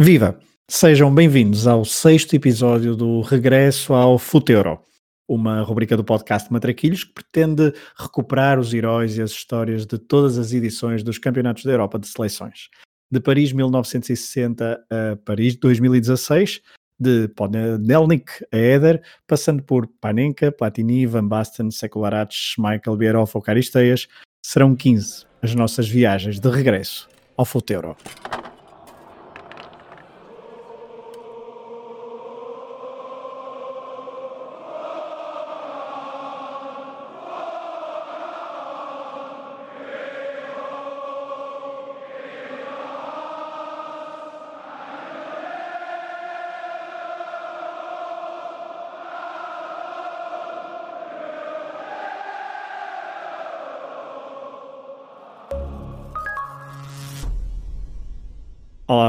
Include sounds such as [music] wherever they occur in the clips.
Viva! Sejam bem-vindos ao sexto episódio do Regresso ao Futeuro, uma rubrica do podcast Matraquilhos que pretende recuperar os heróis e as histórias de todas as edições dos Campeonatos da Europa de Seleções. De Paris 1960 a Paris 2016, de Podelnik a Éder, passando por Panenka, Platini, Van Basten, Sekularac, Michael Bierhoff ou Caristeias, serão 15 as nossas viagens de regresso ao Futeuro.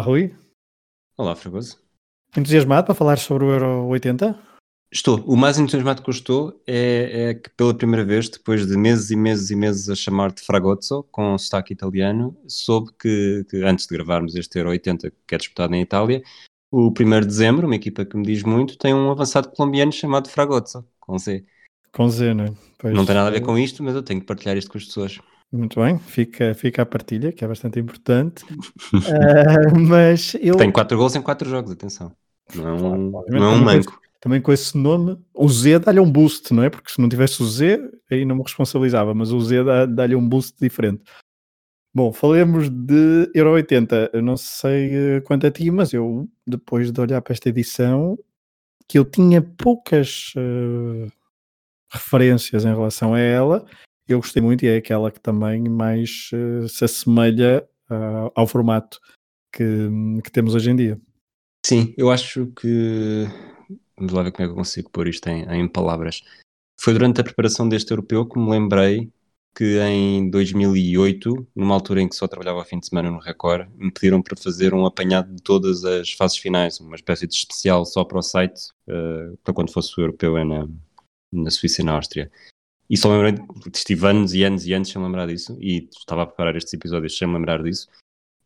Rui. Olá, Fragoso. Entusiasmado para falar sobre o Euro 80? Estou. O mais entusiasmado que eu estou é, é, que pela primeira vez, depois de meses e meses e meses a chamar-te Fragozzo, com sotaque italiano, soube que, que, antes de gravarmos este Euro 80, que é disputado em Itália, o 1 de dezembro, uma equipa que me diz muito, tem um avançado colombiano chamado Fragozzo, com Z. Com Z, não é? Pois, não tem nada a ver com isto, mas eu tenho que partilhar isto com as pessoas. Muito bem, fica, fica a partilha, que é bastante importante. uh, [laughs] mas eu... Tem 4 gols em 4 jogos, atenção. Não é um, claro, não é um manco. também com esse nome, o Z dá-lhe um boost, não é? Porque se não tivesse o Z, aí não me responsabilizava, mas o Z dá-lhe um boost diferente. Bom, falemos de Euro 80. Eu não sei eh, quanto a ti, mas eu, depois de olhar para esta edição, que eu tinha poucas uh, referências em relação a ela, eu gostei muito e é aquela que também mais uh, se assemelha uh, ao formato que, que, temos hoje em dia. Sim, eu acho que. Vamos lá ver como é que eu consigo pôr isto em, em palavras. Foi durante a preparação deste europeu que me lembrei que em 2008, numa altura em que só trabalhava ao fim de semana no Record, me pediram para fazer um apanhado de todas as fases finais, uma espécie de especial só para o site, uh, para quando fosse o europeu na, na Suíça e na Áustria. E só lembrei, estive anos e anos e anos sem lembrar disso, e estava a preparar estes episódios sem lembrar disso,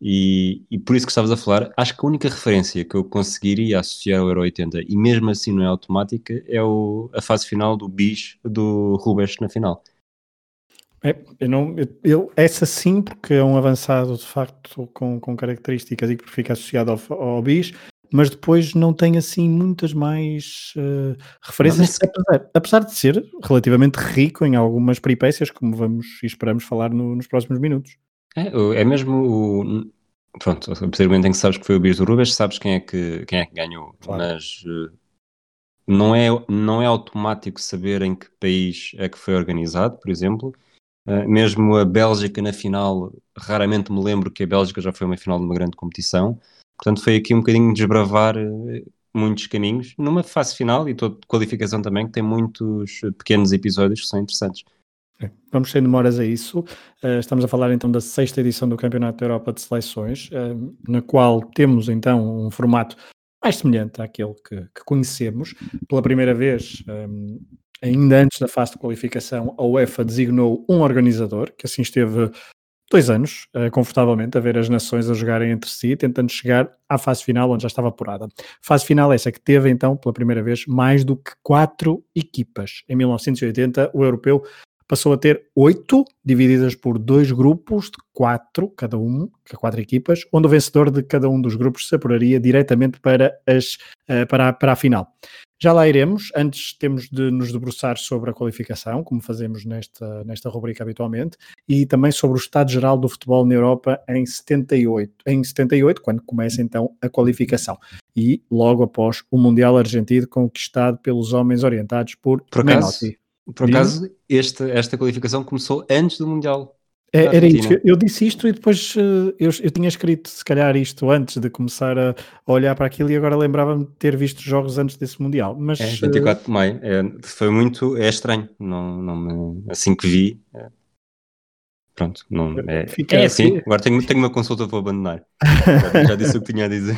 e, e por isso que estavas a falar, acho que a única referência que eu conseguiria associar ao Euro 80, e mesmo assim não é automática, é o, a fase final do bis do Rubens na final. É, eu não, eu, eu, essa sim, porque é um avançado de facto com, com características e que fica associado ao, ao bis, mas depois não tem assim muitas mais uh, referências, não, apesar, apesar, de ser relativamente rico em algumas peripécias, como vamos e esperamos falar no, nos próximos minutos. É, é mesmo o. Pronto, a partir do momento em que sabes que foi o Bis do Rubens, sabes quem é que, quem é que ganhou, claro. mas uh, não, é, não é automático saber em que país é que foi organizado, por exemplo. Uh, mesmo a Bélgica na final, raramente me lembro que a Bélgica já foi uma final de uma grande competição. Portanto, foi aqui um bocadinho desbravar eh, muitos caminhos, numa fase final e toda qualificação também, que tem muitos pequenos episódios que são interessantes. Vamos sem demoras a isso. Uh, estamos a falar então da sexta edição do Campeonato da Europa de Seleções, na qual temos então um formato mais semelhante àquele que, que conhecemos. Pela primeira vez, ainda antes da fase de qualificação, a UEFA designou um organizador, que assim esteve dois anos, uh, confortavelmente, a ver as nações a jogarem entre si, tentando chegar à fase final, onde já estava apurada. Fase final essa que teve, então, pela primeira vez, mais do que quatro equipas. Em 1980, o europeu passou a ter oito, divididas por dois grupos de quatro, cada um, quatro equipas, onde o vencedor de cada um dos grupos se apuraria diretamente para, as, uh, para, para a final. Já lá iremos, antes temos de nos debruçar sobre a qualificação, como fazemos nesta, nesta rubrica habitualmente, e também sobre o estado geral do futebol na Europa em 78, em 78, quando começa então a qualificação, e logo após o Mundial Argentino conquistado pelos homens orientados por, por acaso, Menotti. Por acaso, esta, esta qualificação começou antes do Mundial. É, era isso, eu disse isto e depois uh, eu, eu tinha escrito se calhar isto antes de começar a olhar para aquilo e agora lembrava-me de ter visto jogos antes desse Mundial. Mas, é, 24 uh, de maio, é, foi muito, é estranho, não, não assim que vi, é, pronto, não, é, Fica é assim, agora tenho, tenho uma consulta para abandonar, já, já disse o que tinha a dizer.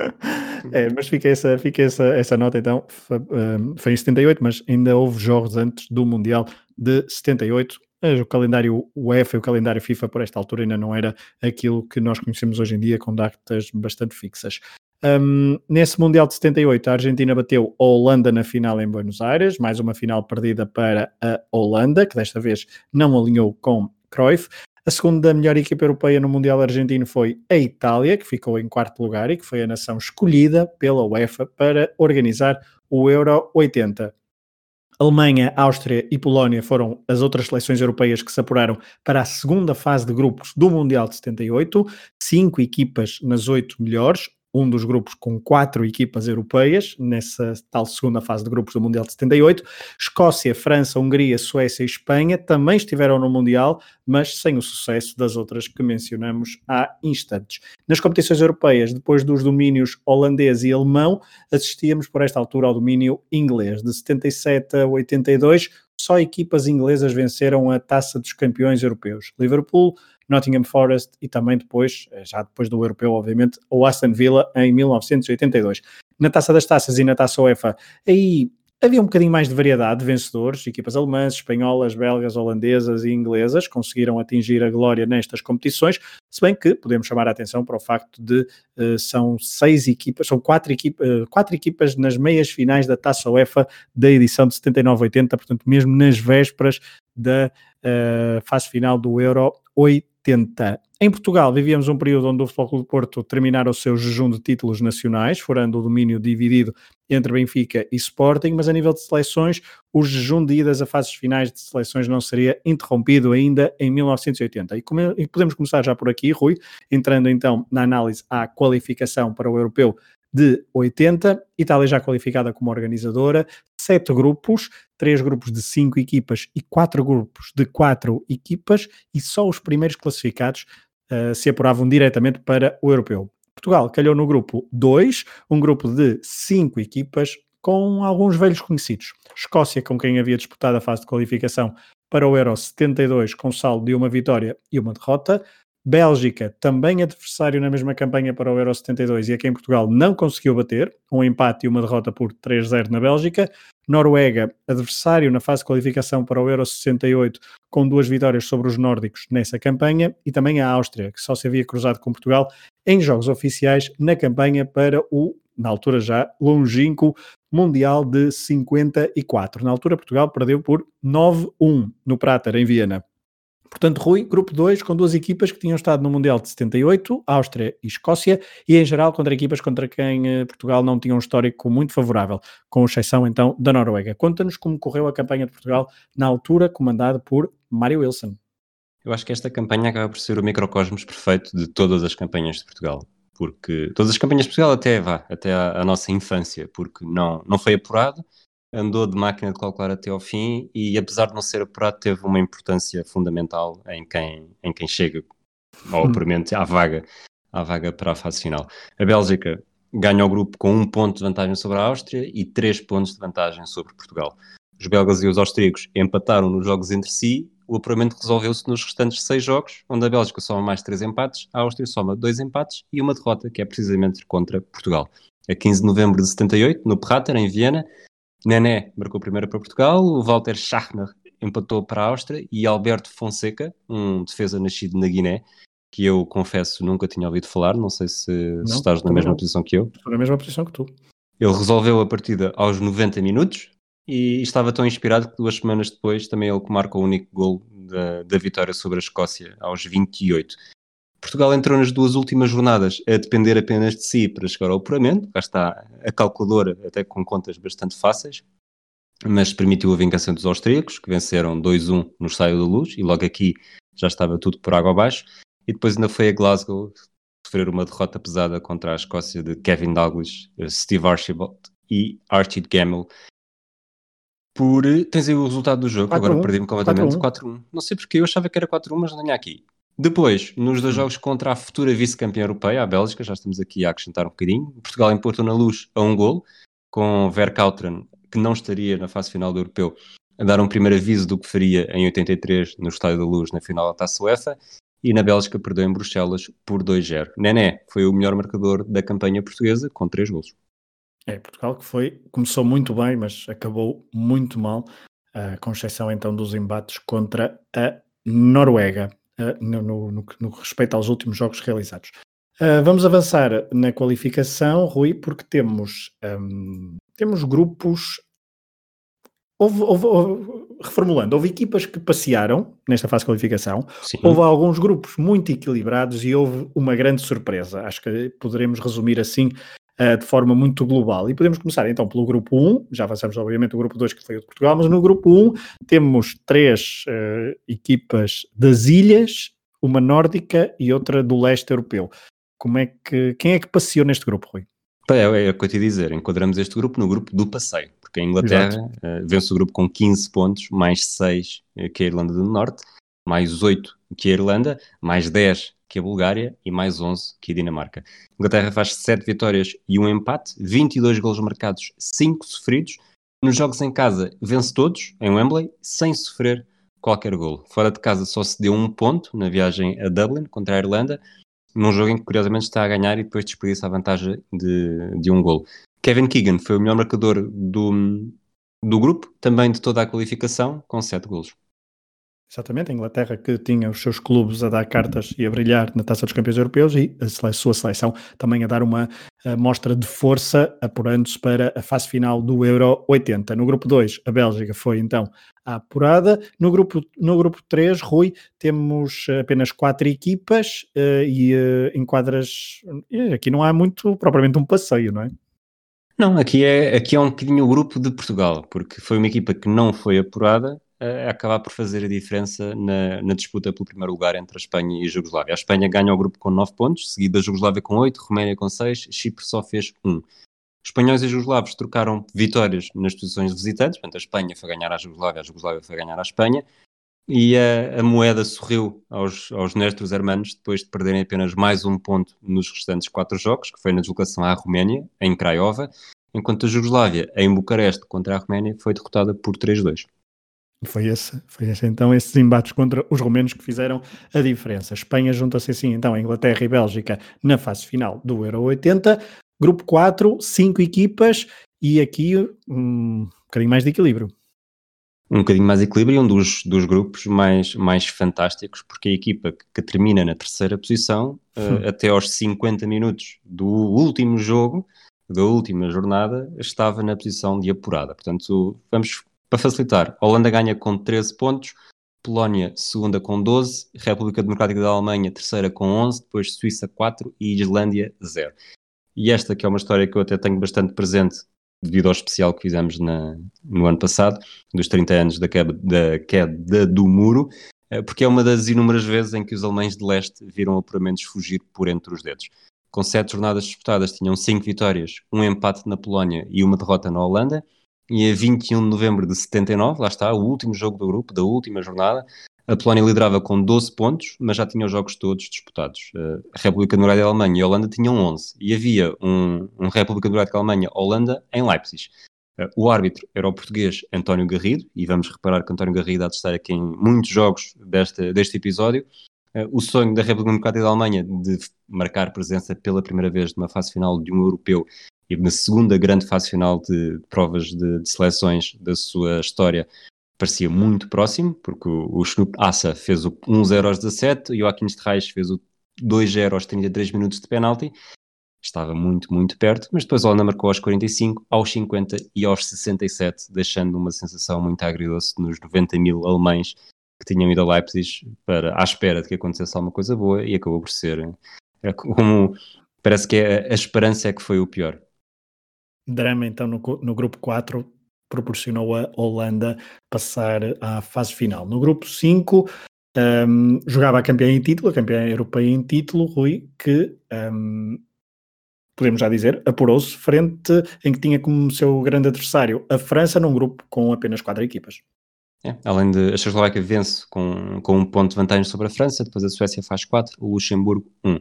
[laughs] É, mas fica essa, fica essa, essa nota então. Foi, um, foi em 78, mas ainda houve jogos antes do Mundial de 78. O calendário UEFA e o calendário FIFA por esta altura ainda não era aquilo que nós conhecemos hoje em dia, com datas bastante fixas. Um, nesse Mundial de 78, a Argentina bateu a Holanda na final em Buenos Aires, mais uma final perdida para a Holanda, que desta vez não alinhou com Cruyff. A segunda melhor equipa europeia no Mundial Argentino foi a Itália, que ficou em quarto lugar e que foi a nação escolhida pela UEFA para organizar o Euro 80. Alemanha, Áustria e Polónia foram as outras seleções europeias que se apuraram para a segunda fase de grupos do Mundial de 78. Cinco equipas nas oito melhores, um dos grupos com quatro equipas europeias, nessa tal segunda fase de grupos do Mundial de 78. Escócia, França, Hungria, Suécia e Espanha também estiveram no Mundial, mas sem o sucesso das outras que mencionamos há instantes. Nas competições europeias, depois dos domínios holandês e alemão, assistíamos por esta altura ao domínio inglês. De 77 a 82, só equipas inglesas venceram a taça dos campeões europeus. Liverpool, Nottingham Forest e também depois, eh, já depois do europeu, obviamente, o Aston Villa em 1982. Na Taça das Taças e na Taça UEFA, aí havia um bocadinho mais de variedade de vencedores, equipas alemãs, espanholas, belgas, holandesas e inglesas conseguiram atingir a glória nestas competições, se bem que podemos chamar a atenção para o facto de uh, são seis equipas, são quatro, equipa, uh, quatro equipas nas meias finais da Taça UEFA da edição de 79-80, portanto mesmo nas vésperas da uh, fase final do Euro 80. 80. Em Portugal, vivíamos um período onde o Futebol Clube do Porto terminara o seu jejum de títulos nacionais, furando o domínio dividido entre Benfica e Sporting, mas a nível de seleções, o jejum de idas a fases finais de seleções não seria interrompido ainda em 1980. E, come, e podemos começar já por aqui, Rui, entrando então na análise à qualificação para o Europeu de 80, Itália já qualificada como organizadora, sete grupos, três grupos de cinco equipas e quatro grupos de quatro equipas, e só os primeiros classificados uh, se apuravam diretamente para o europeu. Portugal calhou no grupo 2, um grupo de cinco equipas com alguns velhos conhecidos. Escócia, com quem havia disputado a fase de qualificação para o Euro 72, com saldo de uma vitória e uma derrota. Bélgica, também adversário na mesma campanha para o Euro 72 e aqui em Portugal não conseguiu bater, um empate e uma derrota por 3-0 na Bélgica. Noruega, adversário na fase de qualificação para o Euro 68, com duas vitórias sobre os nórdicos nessa campanha. E também a Áustria, que só se havia cruzado com Portugal em jogos oficiais na campanha para o, na altura já, longínquo Mundial de 54. Na altura, Portugal perdeu por 9-1 no Prater, em Viena. Portanto, Rui, grupo 2, com duas equipas que tinham estado no Mundial de 78, Áustria e Escócia, e em geral contra equipas contra quem eh, Portugal não tinha um histórico muito favorável, com exceção então da Noruega. Conta-nos como correu a campanha de Portugal na altura, comandada por Mário Wilson. Eu acho que esta campanha acaba por ser o microcosmos perfeito de todas as campanhas de Portugal. Porque todas as campanhas de Portugal até vá, até a, nossa infância, porque não, não foi apurado, andou de máquina de calcular até ao fim e, apesar de não ser apurado, teve uma importância fundamental em quem, em quem chega, ou puramente à vaga, à vaga para a fase final. A Bélgica ganha o grupo com um ponto de vantagem sobre a Áustria e três pontos de vantagem sobre Portugal. Os belgas e os austríacos empataram nos jogos entre si. O apuramento resolveu-se nos restantes seis jogos, onde a Bélgica soma mais três empates, a Áustria soma dois empates e uma derrota, que é precisamente contra Portugal. A 15 de novembro de 78, no Prater, em Viena, Nené marcou primeiro para Portugal, o Walter Schachner empatou para a Áustria e Alberto Fonseca, um defesa nascido na Guiné, que eu confesso nunca tinha ouvido falar, não sei se, não, se estás na mesma não. posição que eu. Estou na mesma posição que tu. Ele resolveu a partida aos 90 minutos e estava tão inspirado que duas semanas depois também ele marcou o único gol da, da vitória sobre a Escócia aos 28. Portugal entrou nas duas últimas jornadas a depender apenas de si para chegar ao apuramento. Cá está a calculadora, até com contas bastante fáceis, mas permitiu a vingança dos austríacos, que venceram 2-1 no Estádio da Luz, e logo aqui já estava tudo por água abaixo. E depois ainda foi a Glasgow sofrer uma derrota pesada contra a Escócia de Kevin Douglas, Steve Archibald e Archie Gamble. Por. Tens aí o resultado do jogo, agora perdi-me completamente. 4-1. Não sei porque eu achava que era 4-1, mas não tinha aqui. Depois, nos dois jogos contra a futura vice-campeã europeia, a Bélgica, já estamos aqui a acrescentar um bocadinho. Portugal importou na luz a um gol, com Verkauteren, que não estaria na fase final do europeu, a dar um primeiro aviso do que faria em 83 no Estádio da Luz na final da Taça UEFA. E na Bélgica perdeu em Bruxelas por 2-0. Nené foi o melhor marcador da campanha portuguesa, com 3 gols. É, Portugal que foi, começou muito bem, mas acabou muito mal uh, com exceção então dos embates contra a Noruega, uh, no, no, no, no, respeito aos últimos jogos realizados. Uh, vamos avançar na qualificação, Rui, porque temos, um, temos grupos. Houve, houve, houve, reformulando, houve equipas que passearam nesta fase de qualificação, Sim. houve alguns grupos muito equilibrados e houve uma grande surpresa. Acho que poderemos resumir assim uh, de forma muito global. E podemos começar então pelo grupo 1, já avançamos obviamente o grupo 2 que foi o de Portugal, mas no grupo 1 temos três uh, equipas das ilhas, uma nórdica e outra do leste europeu. Como é que, quem é que passeou neste grupo, Rui? É, é o que eu te dizer, enquadramos este grupo no grupo do passeio, porque a Inglaterra uh, vence o grupo com 15 pontos, mais 6 que a Irlanda do Norte, mais 8 que a Irlanda, mais 10 que a Bulgária e mais 11 que a Dinamarca. A Inglaterra faz 7 vitórias e um empate, 22 golos marcados, 5 sofridos. Nos jogos em casa vence todos, em Wembley, sem sofrer qualquer golo. Fora de casa só se deu um ponto na viagem a Dublin contra a Irlanda, num jogo em que curiosamente está a ganhar e depois desperdiça a vantagem de, de um golo. Kevin Keegan foi o melhor marcador do, do grupo, também de toda a qualificação, com 7 golos. Exatamente, a Inglaterra que tinha os seus clubes a dar cartas e a brilhar na Taça dos Campeões Europeus e a sua seleção também a dar uma a mostra de força, apurando-se para a fase final do Euro 80. No grupo 2, a Bélgica foi então apurada. No grupo, no grupo 3, Rui, temos apenas quatro equipas uh, e uh, em quadras. Aqui não há muito, propriamente um passeio, não é? Não, aqui é, aqui é um bocadinho o grupo de Portugal, porque foi uma equipa que não foi apurada acabar por fazer a diferença na, na, disputa pelo primeiro lugar entre a Espanha e a Jugoslávia. A Espanha ganha o grupo com 9 pontos, seguida a Jugoslávia com 8, Roménia com 6, Chipre só fez 1. Os espanhóis e jugoslavos trocaram vitórias nas posições visitantes, portanto a Espanha foi ganhar à Jugoslávia, a Jugoslávia foi ganhar à Espanha, e a, a moeda sorriu aos, aos nestros hermanos depois de perderem apenas mais um ponto nos restantes quatro jogos, que foi na deslocação à Roménia, em Craiova, enquanto a Jugoslávia, em Bucareste, contra a Roménia, foi derrotada por 3-2. Foi esse, foi esse então esses embates contra os romenos que fizeram a diferença. Espanha junta-se assim então a Inglaterra e Bélgica na fase final do Euro 80. Grupo 4, cinco equipas e aqui um bocadinho mais de equilíbrio. Um bocadinho mais de equilíbrio e um dos, dos grupos mais, mais fantásticos, porque a equipa que, que termina na terceira posição, uh, até aos 50 minutos do último jogo, da última jornada, estava na posição de apurada. Portanto, vamos para facilitar, Holanda ganha com 13 pontos, Polónia segunda com 12, República Democrática da Alemanha terceira com 11, depois Suíça 4 e Islândia 0. E esta que é uma história que eu até tenho bastante presente devido ao especial que fizemos na, no ano passado, dos 30 anos da queda, da queda do muro, eh, porque é uma das inúmeras vezes em que os alemães de leste viram apuramentos fugir por entre os dedos. Com sete jornadas disputadas, tinham cinco vitórias, um empate na Polónia e uma derrota na Holanda, e a 21 de novembro de 79, lá está, o último jogo do grupo, da última jornada, a Polónia liderava com 12 pontos, mas já tinha os jogos todos disputados. Eh, a República Democrática da Alemanha e a Holanda tinham 11, e havia um, um República Democrática da Alemanha-Holanda em Leipzig. Eh, o árbitro era o português António Garrido, e vamos reparar que António Garrido há de estar aqui em muitos jogos deste, deste episódio. Eh, o sonho da República Democrática da Alemanha de marcar presença pela primeira vez numa fase final de um europeu e na segunda grande fase final de provas de, de seleções da sua história parecia muito próximo, porque o, o Snoop Assa fez o 1-0 aos 17 e o Joaquim Reis fez o 2-0 aos 33 minutos de penalti. Estava muito, muito perto, mas depois a Holanda marcou aos 45, aos 50 e aos 67, deixando uma sensação muito agridoce nos 90 mil alemães que tinham ido a Leipzig para, à espera de que acontecesse alguma coisa boa e acabou por ser é como parece que é, a esperança é que foi o pior drama então no, no grupo 4 proporcionou a Holanda passar à fase final. No grupo 5 um, jogava a campeã em título, a campeã europeia em título, Rui, que um, podemos já dizer, apurou-se frente em que tinha como seu grande adversário a França num grupo com apenas quatro equipas. É, além de a Checoslováquia vence com, com um ponto de vantagem sobre a França, depois a Suécia faz quatro, o Luxemburgo um.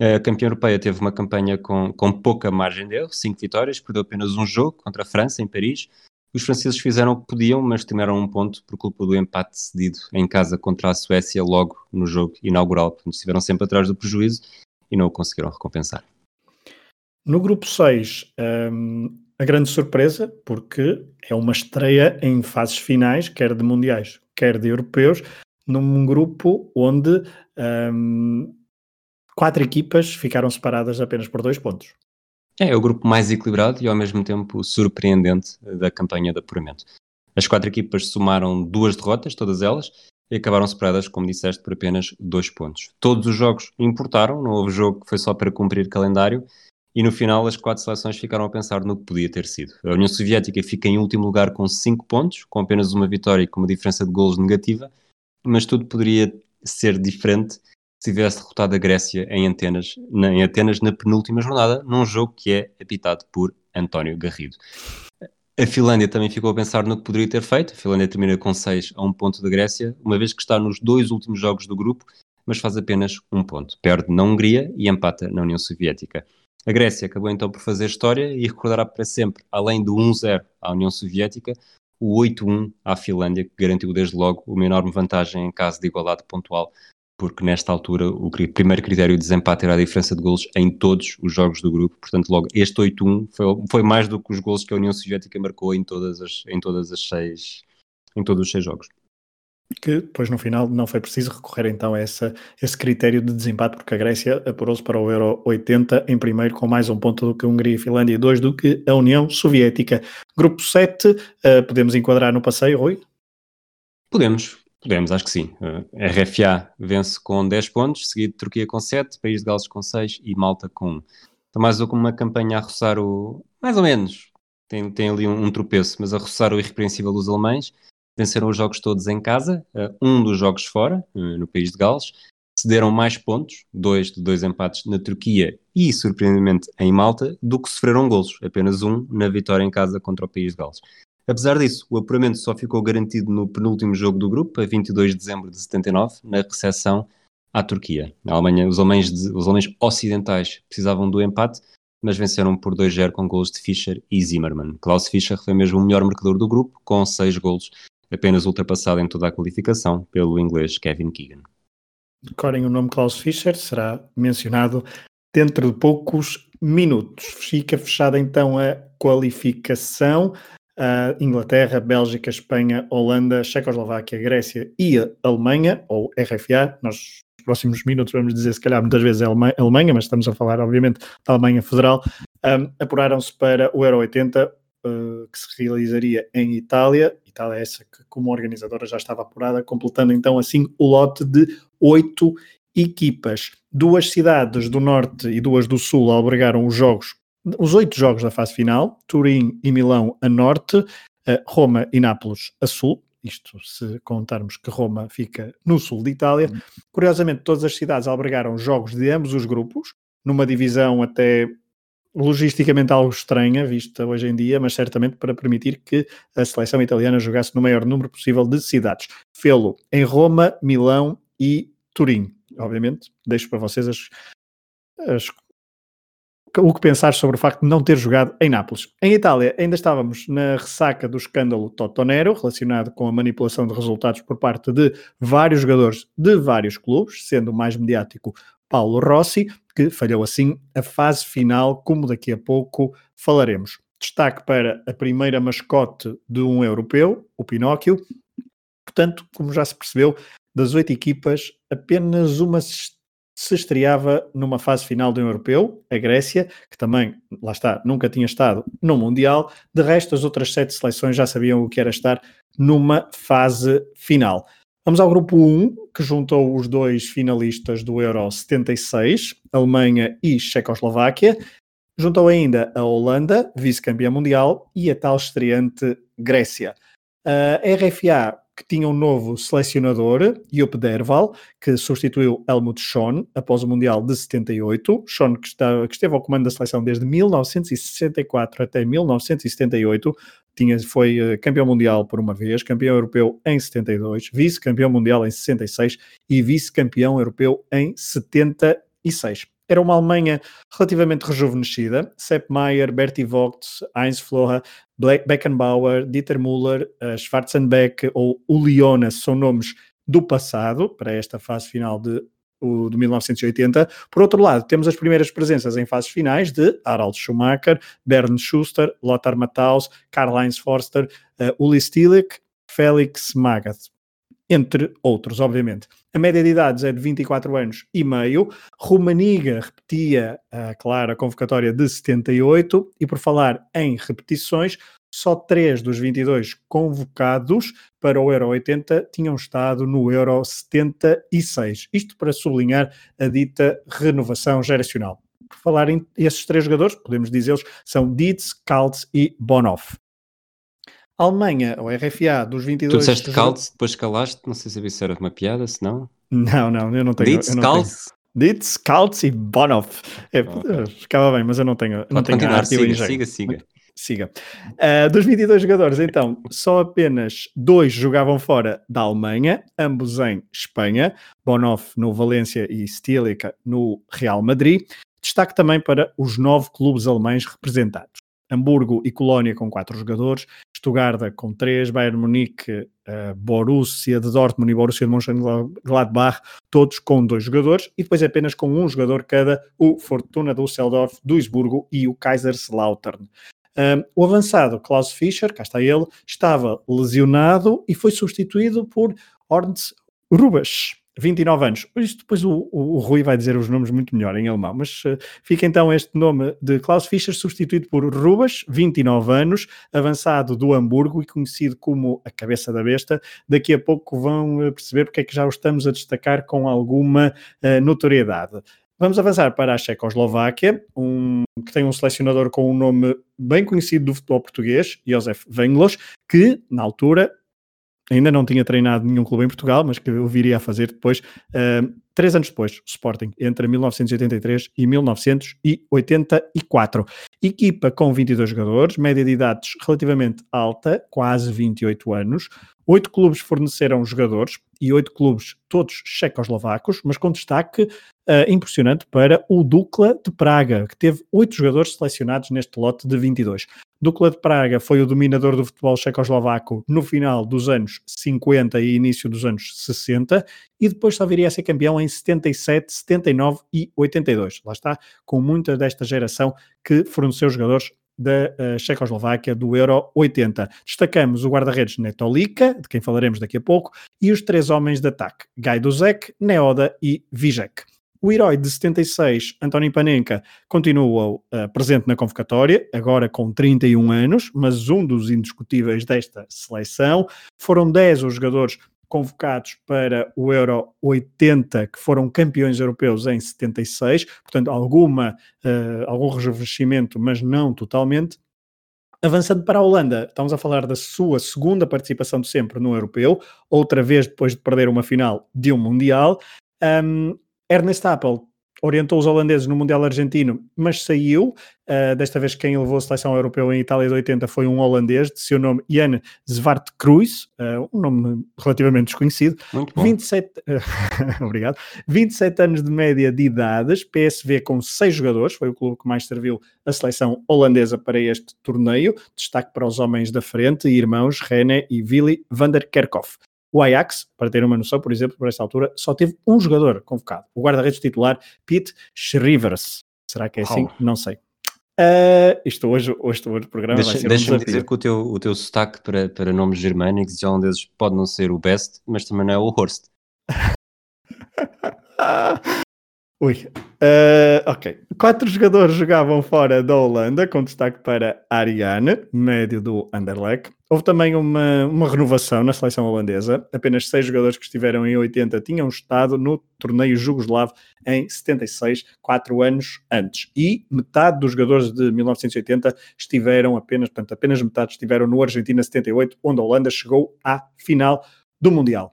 A campeã europeia teve uma campanha com, com pouca margem de erro, cinco vitórias, perdeu apenas um jogo contra a França, em Paris. Os franceses fizeram o que podiam, mas tiveram um ponto por culpa do empate cedido em casa contra a Suécia logo no jogo inaugural. Portanto, estiveram sempre atrás do prejuízo e não o conseguiram recompensar. No grupo 6, um, a grande surpresa, porque é uma estreia em fases finais, quer de mundiais, quer de europeus, num grupo onde um, quatro equipas ficaram separadas apenas por dois pontos. É, é o grupo mais equilibrado e ao mesmo tempo surpreendente da campanha de apuramento. As quatro equipas somaram duas derrotas, todas elas, e acabaram separadas, como disseste, por apenas dois pontos. Todos os jogos importaram, não houve jogo que foi só para cumprir calendário, e no final as quatro seleções ficaram a pensar no que podia ter sido. A União Soviética fica em último lugar com cinco pontos, com apenas uma vitória e com uma diferença de golos negativa, mas tudo poderia ser diferente se tivesse derrotado a Grécia em Atenas, na, em Atenas na penúltima jornada, num jogo que é apitado por António Garrido. A Finlândia também ficou a pensar no que poderia ter feito. A Finlândia termina com 6 a 1 ponto da Grécia, uma vez que está nos dois últimos jogos do grupo, mas faz apenas um ponto. Perde na Hungria e empata na União Soviética. A Grécia acabou então por fazer história e recordará para sempre, além do 1-0 à União Soviética, o 8-1 à Finlândia, que garantiu desde logo uma enorme vantagem em caso de igualdade pontual porque nesta altura o primeiro critério de desempate era a diferença de golos em todos os jogos do grupo, portanto logo este 8-1 foi, foi mais do que os golos que a União Soviética marcou em todas as, em todas as seis, em todos os seis jogos. Que depois no final não foi preciso recorrer então a essa, esse critério de desempate, porque a Grécia apurou-se para o Euro 80 em primeiro com mais um ponto do que a Hungria e Finlândia e dois do que a União Soviética. Grupo 7, uh, eh, podemos enquadrar no passeio, Rui? Podemos, Podemos, acho que sim. Eh, RFA vence com 10 pontos, seguido de Turquia com 7, País de Gales com 6 e Malta com 1. Então, mais com uma campanha a roçar o. mais ou menos. Tem, tem ali um, um tropeço, mas a roçar o irrepreensível dos alemães. Venceram os jogos todos em casa, uh, um dos jogos fora, uh, no País de Gales. Cederam mais pontos, dois de dois empates na Turquia e, surpreendentemente, em Malta, do que sofreram golos, apenas um na vitória em casa contra o País de Gales. Apesar disso, o apuramento só ficou garantido no penúltimo jogo do grupo, a 22 de dezembro de 79, na recepção à Turquia. Na Alemanha, os alemães, de, os alemães ocidentais precisavam do empate, mas venceram por 2-0 com golos de Fischer e Zimmermann. Klaus Fischer foi mesmo o melhor marcador do grupo, com 6 golos, apenas ultrapassado em toda a qualificação pelo inglês Kevin Keegan. Decorem o nome Klaus Fischer, será mencionado dentro de poucos minutos. Fica fechada então a qualificação uh, Inglaterra, Bélgica, Espanha, Holanda, Checoslováquia, Grécia e Alemanha, ou RFA, nós nos próximos minutos vamos dizer se calhar muitas vezes é Alemanha, mas estamos a falar obviamente da Alemanha Federal, um, apuraram-se para o Euro 80, uh, que se realizaria em Itália, Itália é essa que como organizadora já estava apurada, completando então assim o lote de oito equipas. Duas cidades do norte e duas do sul albergaram os jogos os oito jogos da fase final, Turim e Milão a norte, Roma e Nápoles a sul, isto se contarmos que Roma fica no sul de Itália. Curiosamente, todas as cidades albergaram jogos de ambos os grupos, numa divisão até logisticamente algo estranha, vista hoje em dia, mas certamente para permitir que a seleção italiana jogasse no maior número possível de cidades. Fê-lo em Roma, Milão e Turim. Obviamente, deixo para vocês as, as o que pensar sobre o facto de não ter jogado em Nápoles. Em Itália, ainda estávamos na ressaca do escândalo Totonero, relacionado com a manipulação de resultados por parte de vários jogadores de vários clubes, sendo o mais mediático Paulo Rossi, que falhou assim a fase final, como daqui a pouco falaremos. Destaque para a primeira mascote de um europeu, o Pinóquio. Portanto, como já se percebeu, das oito equipas, apenas uma se estreava numa fase final do europeu, a Grécia, que também, lá está, nunca tinha estado no Mundial. De resto, as outras sete seleções já sabiam o que era estar numa fase final. Vamos ao grupo 1, que juntou os dois finalistas do Euro 76, Alemanha e Checoslováquia. Juntou ainda a Holanda, vice-campeã mundial, e a tal estreante Grécia. A RFA que tinha um novo selecionador, Jupp Derval, que substituiu Helmut Schoen após o Mundial de 78. Schoen, que, está, que esteve ao comando da seleção desde 1964 até 1978, tinha, foi uh, campeão mundial por uma vez, campeão europeu em 72, vice-campeão mundial em 66 e vice-campeão europeu em 76. Era uma Alemanha relativamente rejuvenescida. Sepp Maier, Bertie Vogt, Heinz Floha, Beckenbauer, Dieter Müller, uh, Schwarzenbeck ou Uliona são nomes do passado para esta fase final de de 1980. Por outro lado, temos as primeiras presenças em fases finais de Harald Schumacher, Bernd Schuster, Lothar Matthaus, Karl-Heinz Forster, uh, Uli Stilich, Felix Magath entre outros, obviamente. A média de idades é de 24 anos e meio. Romaniga repetia, uh, claro, a convocatória de 78 e por falar em repetições, só três dos 22 convocados para o Euro 80 tinham estado no Euro 76. Isto para sublinhar a dita renovação geracional. Por falar em esses três jogadores, podemos dizê-los, são Dietz, Kaltz e Bonhoff. Alemanha, o RFA, dos 22... Tu disseste Kaltz, depois calaste, não sei se era uma piada, se não... Não, não, eu não tenho... Dietz, Kaltz? Dietz, Kaltz e Bonhoff. É, okay. Ficava bem, mas eu não tenho, não tenho continuar, siga, siga, siga siga. Uh, dos 22 jogadores, então, só apenas dois jogavam fora da Alemanha, ambos em Espanha, Bonoff no Valência e Stilica no Real Madrid. Destaque também para os nove clubes alemães representados. Hamburgo e Colónia com quatro jogadores, Stuttgart com três, Bayern Munique, uh, Borussia de Dortmund e Borussia de Mönchengladbach, todos com dois jogadores, e depois apenas com um jogador cada, o Fortuna Düsseldorf, Duisburgo e o Kaiserslautern. Um, o avançado Klaus Fischer, cá está ele, estava lesionado e foi substituído por Orns Rubas, 29 anos. Isto depois o, o, o, Rui vai dizer os nomes muito melhor em alemão, mas uh, fica então este nome de Klaus Fischer substituído por Rubas, 29 anos, avançado do Hamburgo e conhecido como a cabeça da besta. Daqui a pouco vão uh, perceber porque é que já o estamos a destacar com alguma uh, notoriedade. Vamos avançar para a Checoslováquia, um, que tem um selecionador com um nome bem conhecido do futebol português, Josef Venglos, que, na altura, ainda não tinha treinado nenhum clube em Portugal, mas que eu viria a fazer depois, uh, três anos depois, Sporting, entre 1983 e 1984. Equipa com 22 jogadores, média de idades relativamente alta, quase 28 anos. Oito clubes forneceram jogadores e oito clubes, todos checoslovacos, mas com destaque uh, impressionante para o Dukla de Praga, que teve oito jogadores selecionados neste lote de 22. Dukla de Praga foi o dominador do futebol checoslovaco no final dos anos 50 e início dos anos 60 e depois só viria a ser campeão em 77, 79 e 82. Lá está, com muita desta geração que forneceu jogadores da uh, Checoslováquia do Euro 80. Destacamos o guarda-redes Netolica, de quem falaremos daqui a pouco, e os três homens de ataque, Gajduzek, Neoda e Vijek. O herói de 76, António Panenka, continua uh, presente na convocatória, agora com 31 anos, mas um dos indiscutíveis desta seleção. Foram 10 os jogadores convocados para o Euro 80, que foram campeões europeus em 76, portanto, alguma, uh, algum rejuvenescimento, mas não totalmente. Avançando para a Holanda, estamos a falar da sua segunda participação de sempre no europeu, outra vez depois de perder uma final de um Mundial. Um, Ernest Appel orientou os holandeses no Mundial Argentino, mas saiu. Uh, desta vez quem levou a seleção europeu em Itália de 80 foi um holandês, de seu nome Jan Zwart Cruz, uh, um nome relativamente desconhecido. Muito bom. 27, uh, [laughs] obrigado. 27 anos de média de idades, PSV com seis jogadores, foi o clube que mais serviu a seleção holandesa para este torneio. Destaque para os homens da frente, irmãos René e Willy van der Kerkhoff. O Ajax, para ter uma noção, por exemplo, por esta altura, só teve um jogador convocado, o guarda-redes titular Pete Schrivers. Será que é assim? Não sei. Uh, isto hoje, hoje, hoje o programa deixa, vai ser Deixa-me um dizer que o teu, o teu sotaque para, para nomes germânicos e holandeses pode não ser o best, mas também não é o Horst. [laughs] Ui. Uh, ok. Quatro jogadores jogavam fora da Holanda, com destaque para Ariane, médio do Anderlecht. Houve também uma, uma renovação na seleção holandesa. Apenas seis jogadores que estiveram em 80 tinham estado no torneio jugoslavo em 76, quatro anos antes. E metade dos jogadores de 1980 estiveram apenas, portanto, apenas metade estiveram no Argentina 78, onde a Holanda chegou à final do Mundial.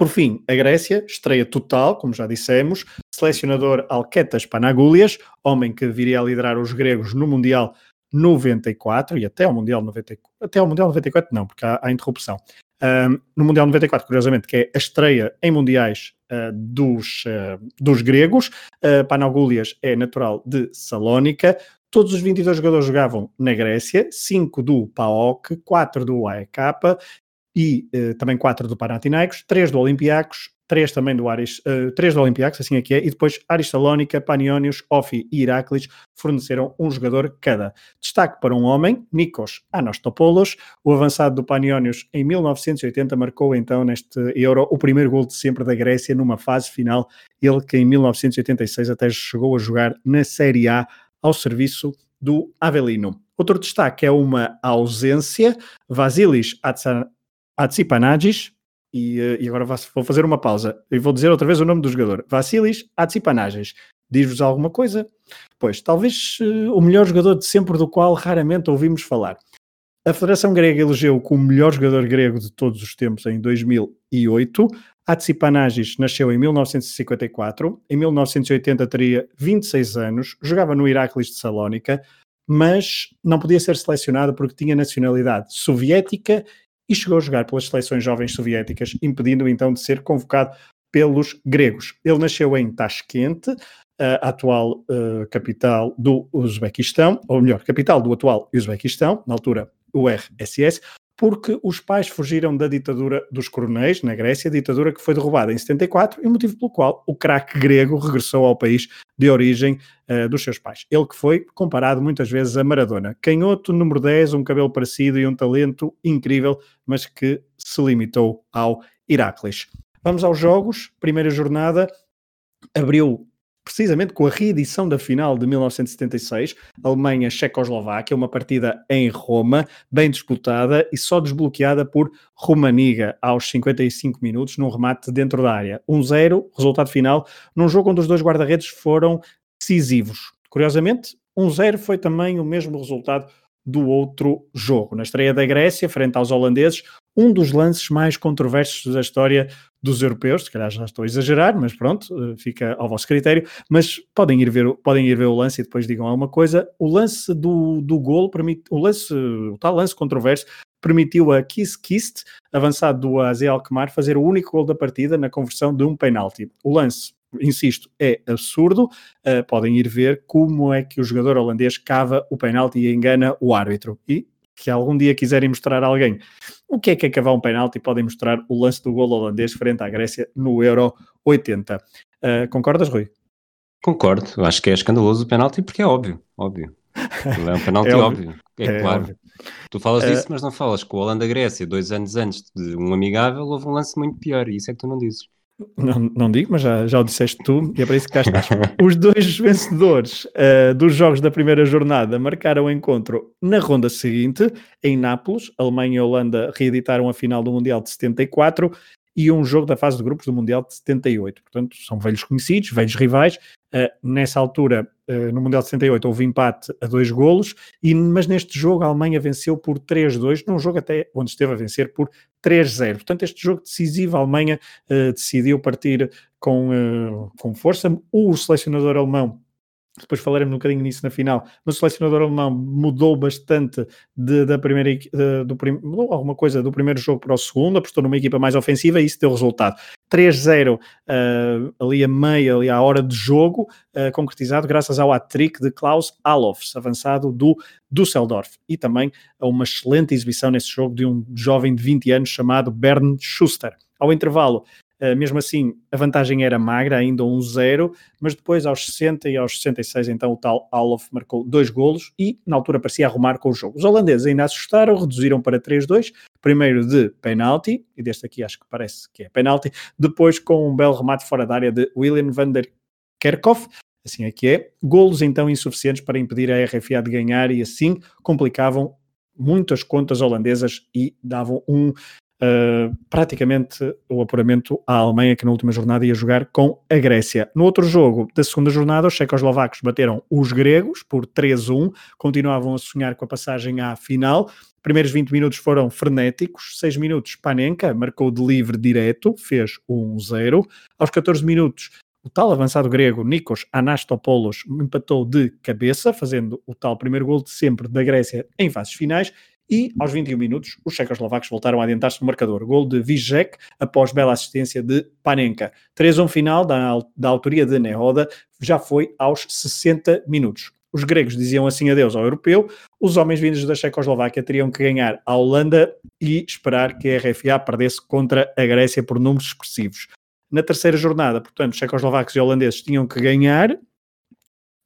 Por fim, a Grécia, estreia total, como já dissemos, selecionador Alquetas Panagoulias, homem que viria a liderar os gregos no Mundial 94 e até ao Mundial 94, até ao Mundial 94 não, porque há, há interrupção. Um, no Mundial 94, curiosamente, que é a estreia em Mundiais uh, dos, uh, dos gregos, uh, Panagoulias é natural de Salónica, todos os 22 jogadores jogavam na Grécia, 5 do PAOK, 4 do AEK e uh, também quatro do Panathinaikos, três do Olympiacos, três também do Aris, uh, três do Olympiacos, assim é que é, e depois Aris Salónica, Panionios, Ofi e Iráclis forneceram um jogador cada. Destaque para um homem, Nikos Anastopoulos, o avançado do Panionios em 1980 marcou então neste Euro o primeiro gol de sempre da Grécia numa fase final, ele que em 1986 até chegou a jogar na Série A ao serviço do Avelino. Outro destaque é uma ausência, Vasilis Atsipanagis, e, eh, e, agora vou fazer uma pausa e vou dizer outra vez o nome do jogador: Vassilis Atsipanagis. Diz-vos alguma coisa? Pois, talvez uh, o melhor jogador de sempre, do qual raramente ouvimos falar. A Federação Grega elegeu como melhor jogador grego de todos os tempos em 2008. Atsipanagis nasceu em 1954, em 1980 teria 26 anos, jogava no Heracles de Salónica, mas não podia ser selecionado porque tinha nacionalidade soviética e chegou a jogar pelas seleções jovens soviéticas, impedindo então de ser convocado pelos gregos. Ele nasceu em Tashkent, a atual uh, capital do Uzbequistão, ou melhor, capital do atual Uzbequistão, na altura o RSS, porque os pais fugiram da ditadura dos coronéis na Grécia, ditadura que foi derrubada em 74 e motivo pelo qual o craque grego regressou ao país de origem uh, dos seus pais. Ele que foi comparado muitas vezes a Maradona. Canhoto, número 10, um cabelo parecido e um talento incrível, mas que se limitou ao Heracles. Vamos aos jogos. Primeira jornada abriu precisamente com a reedição da final de 1976, Alemanha-Checoslováquia, uma partida em Roma, bem disputada e só desbloqueada por Romaniga aos 55 minutos, num remate dentro da área. 1-0, resultado final, num jogo onde os dois guarda-redes foram decisivos. Curiosamente, 1-0 foi também o mesmo resultado do outro jogo. Na estreia da Grécia, frente aos holandeses, um dos lances mais controversos da história dos europeus, se calhar já estou a exagerar, mas pronto, eh, fica ao vosso critério, mas podem ir ver, podem ir ver o lance e depois digam alguma coisa. O lance do, do golo, o, lance, o tal lance controverso, permitiu a Kiss Kist, avançado do AZ Alkmaar, fazer o único gol da partida na conversão de um penalti. O lance, insisto, é absurdo. Uh, podem ir ver como é que o jogador holandês cava o penalti e engana o árbitro. E que algum dia quiserem mostrar a alguém o que é que é cavar um penalti, podem mostrar o lance do gol holandês frente à Grécia no Euro 80. Uh, ah, concordas, Rui? Concordo, acho que é escandaloso o penalti porque é óbvio, óbvio. É um penalti [laughs] é óbvio. óbvio. É, é, claro. Óbvio. Tu falas disso, uh, mas não falas que o Holanda-Grécia, dois anos antes de um amigável, houve um lance muito pior, e isso é que tu não dizes. Não, não digo, mas já, já o disseste tu e é para isso que cá estás. Os dois [laughs] vencedores uh, dos jogos da primeira jornada marcaram o encontro na ronda seguinte, em Nápoles. Alemanha e Holanda reeditaram a final do Mundial de 74 e um jogo da fase de grupos do Mundial de 78. Portanto, são velhos conhecidos, velhos rivais. Uh, nessa altura, uh, no Mundial de 78, houve empate a dois golos, e, mas neste jogo a Alemanha venceu por 3-2, num jogo até onde esteve a vencer por 3-0. Portanto, este jogo decisivo, a Alemanha uh, decidiu partir com, com força. O selecionador alemão depois falaremos um bocadinho nisso na final, mas o selecionador alemão mudou bastante de, da primeira de, do prim, mudou alguma coisa do primeiro jogo para o segundo, apostou numa equipa mais ofensiva e isso deu resultado. 3-0 uh, ali a meia, ali à hora de jogo, uh, concretizado graças ao hat-trick de Klaus Allofs, avançado do Düsseldorf, e também a uma excelente exibição nesse jogo de um jovem de 20 anos chamado Bernd Schuster. Ao intervalo, mesmo assim, a vantagem era magra, ainda um 0, mas depois aos 60 e aos 66, então o tal Alof marcou dois golos e na altura parecia arrumar com o jogo. Os holandeses ainda assustaram, reduziram para 3-2, primeiro de penalti, e deste aqui acho que parece que é penalti, depois com um belo remate fora da área de William van der Kerkhoff, assim é que é, golos então insuficientes para impedir a RFA de ganhar e assim complicavam muitas contas holandesas e davam um uh, praticamente o apuramento à Alemanha, que na última jornada ia jogar com a Grécia. No outro jogo da segunda jornada, os checoslovacos bateram os gregos por 3-1, continuavam a sonhar com a passagem à final. Primeiros 20 minutos foram frenéticos, 6 minutos Panenka marcou de livre direto, fez 1-0. Aos 14 minutos, o tal avançado grego Nikos Anastopoulos empatou de cabeça, fazendo o tal primeiro gol de sempre da Grécia em fases finais. E aos 21 minutos, os checoslovacos voltaram a adiantar-se no marcador. Gol de Vizek após bela assistência de Panenka. 3-1 final da, da autoria de Nehoda já foi aos 60 minutos. Os gregos diziam assim adeus ao europeu, os homens vindos da Checoslováquia teriam que ganhar a Holanda e esperar que a RFA perdesse contra a Grécia por números expressivos. Na terceira jornada, portanto, checoslovacos e holandeses tinham que ganhar,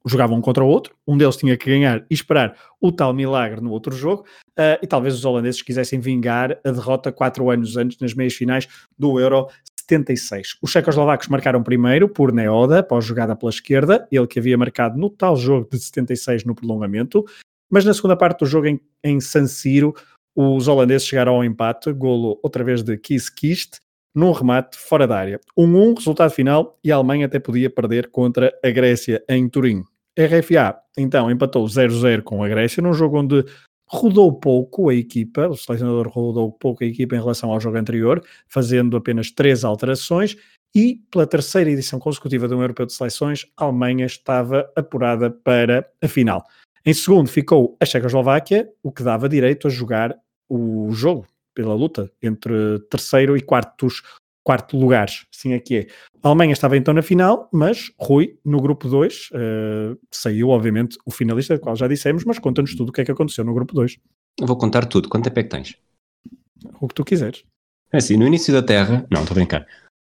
jogavam um contra o outro, um deles tinha que ganhar e esperar o tal milagre no outro jogo, uh, e talvez os holandeses quisessem vingar a derrota quatro anos antes nas meias finais do Euro 76. Os checoslovacos marcaram primeiro por Neoda, após jogada pela esquerda, ele que havia marcado no tal jogo de 76 no prolongamento, mas na segunda parte do jogo em, em San Siro, os holandeses chegaram ao empate, golo outra vez de Kiss Kist, num remate fora da área. 1-1, resultado final, e a Alemanha até podia perder contra a Grécia em Turim. RFA, então, empatou 0-0 com a Grécia, num jogo onde rodou pouco a equipa, o selecionador rodou pouco a equipa em relação ao jogo anterior, fazendo apenas três alterações, e pela terceira edição consecutiva do Europeu de Seleções, a Alemanha estava apurada para a final. Em segundo ficou a Checoslováquia, o que dava direito a jogar o jogo pela luta entre terceiro e quartos, quarto lugares, assim é que é. A Alemanha estava então na final, mas Rui, no grupo 2, uh, eh, saiu obviamente o finalista, do qual já dissemos, mas conta-nos tudo o que é que aconteceu no grupo 2. Vou contar tudo, quanto tempo é que tens? O que tu quiseres. É assim, no início da Terra, não, estou a brincar,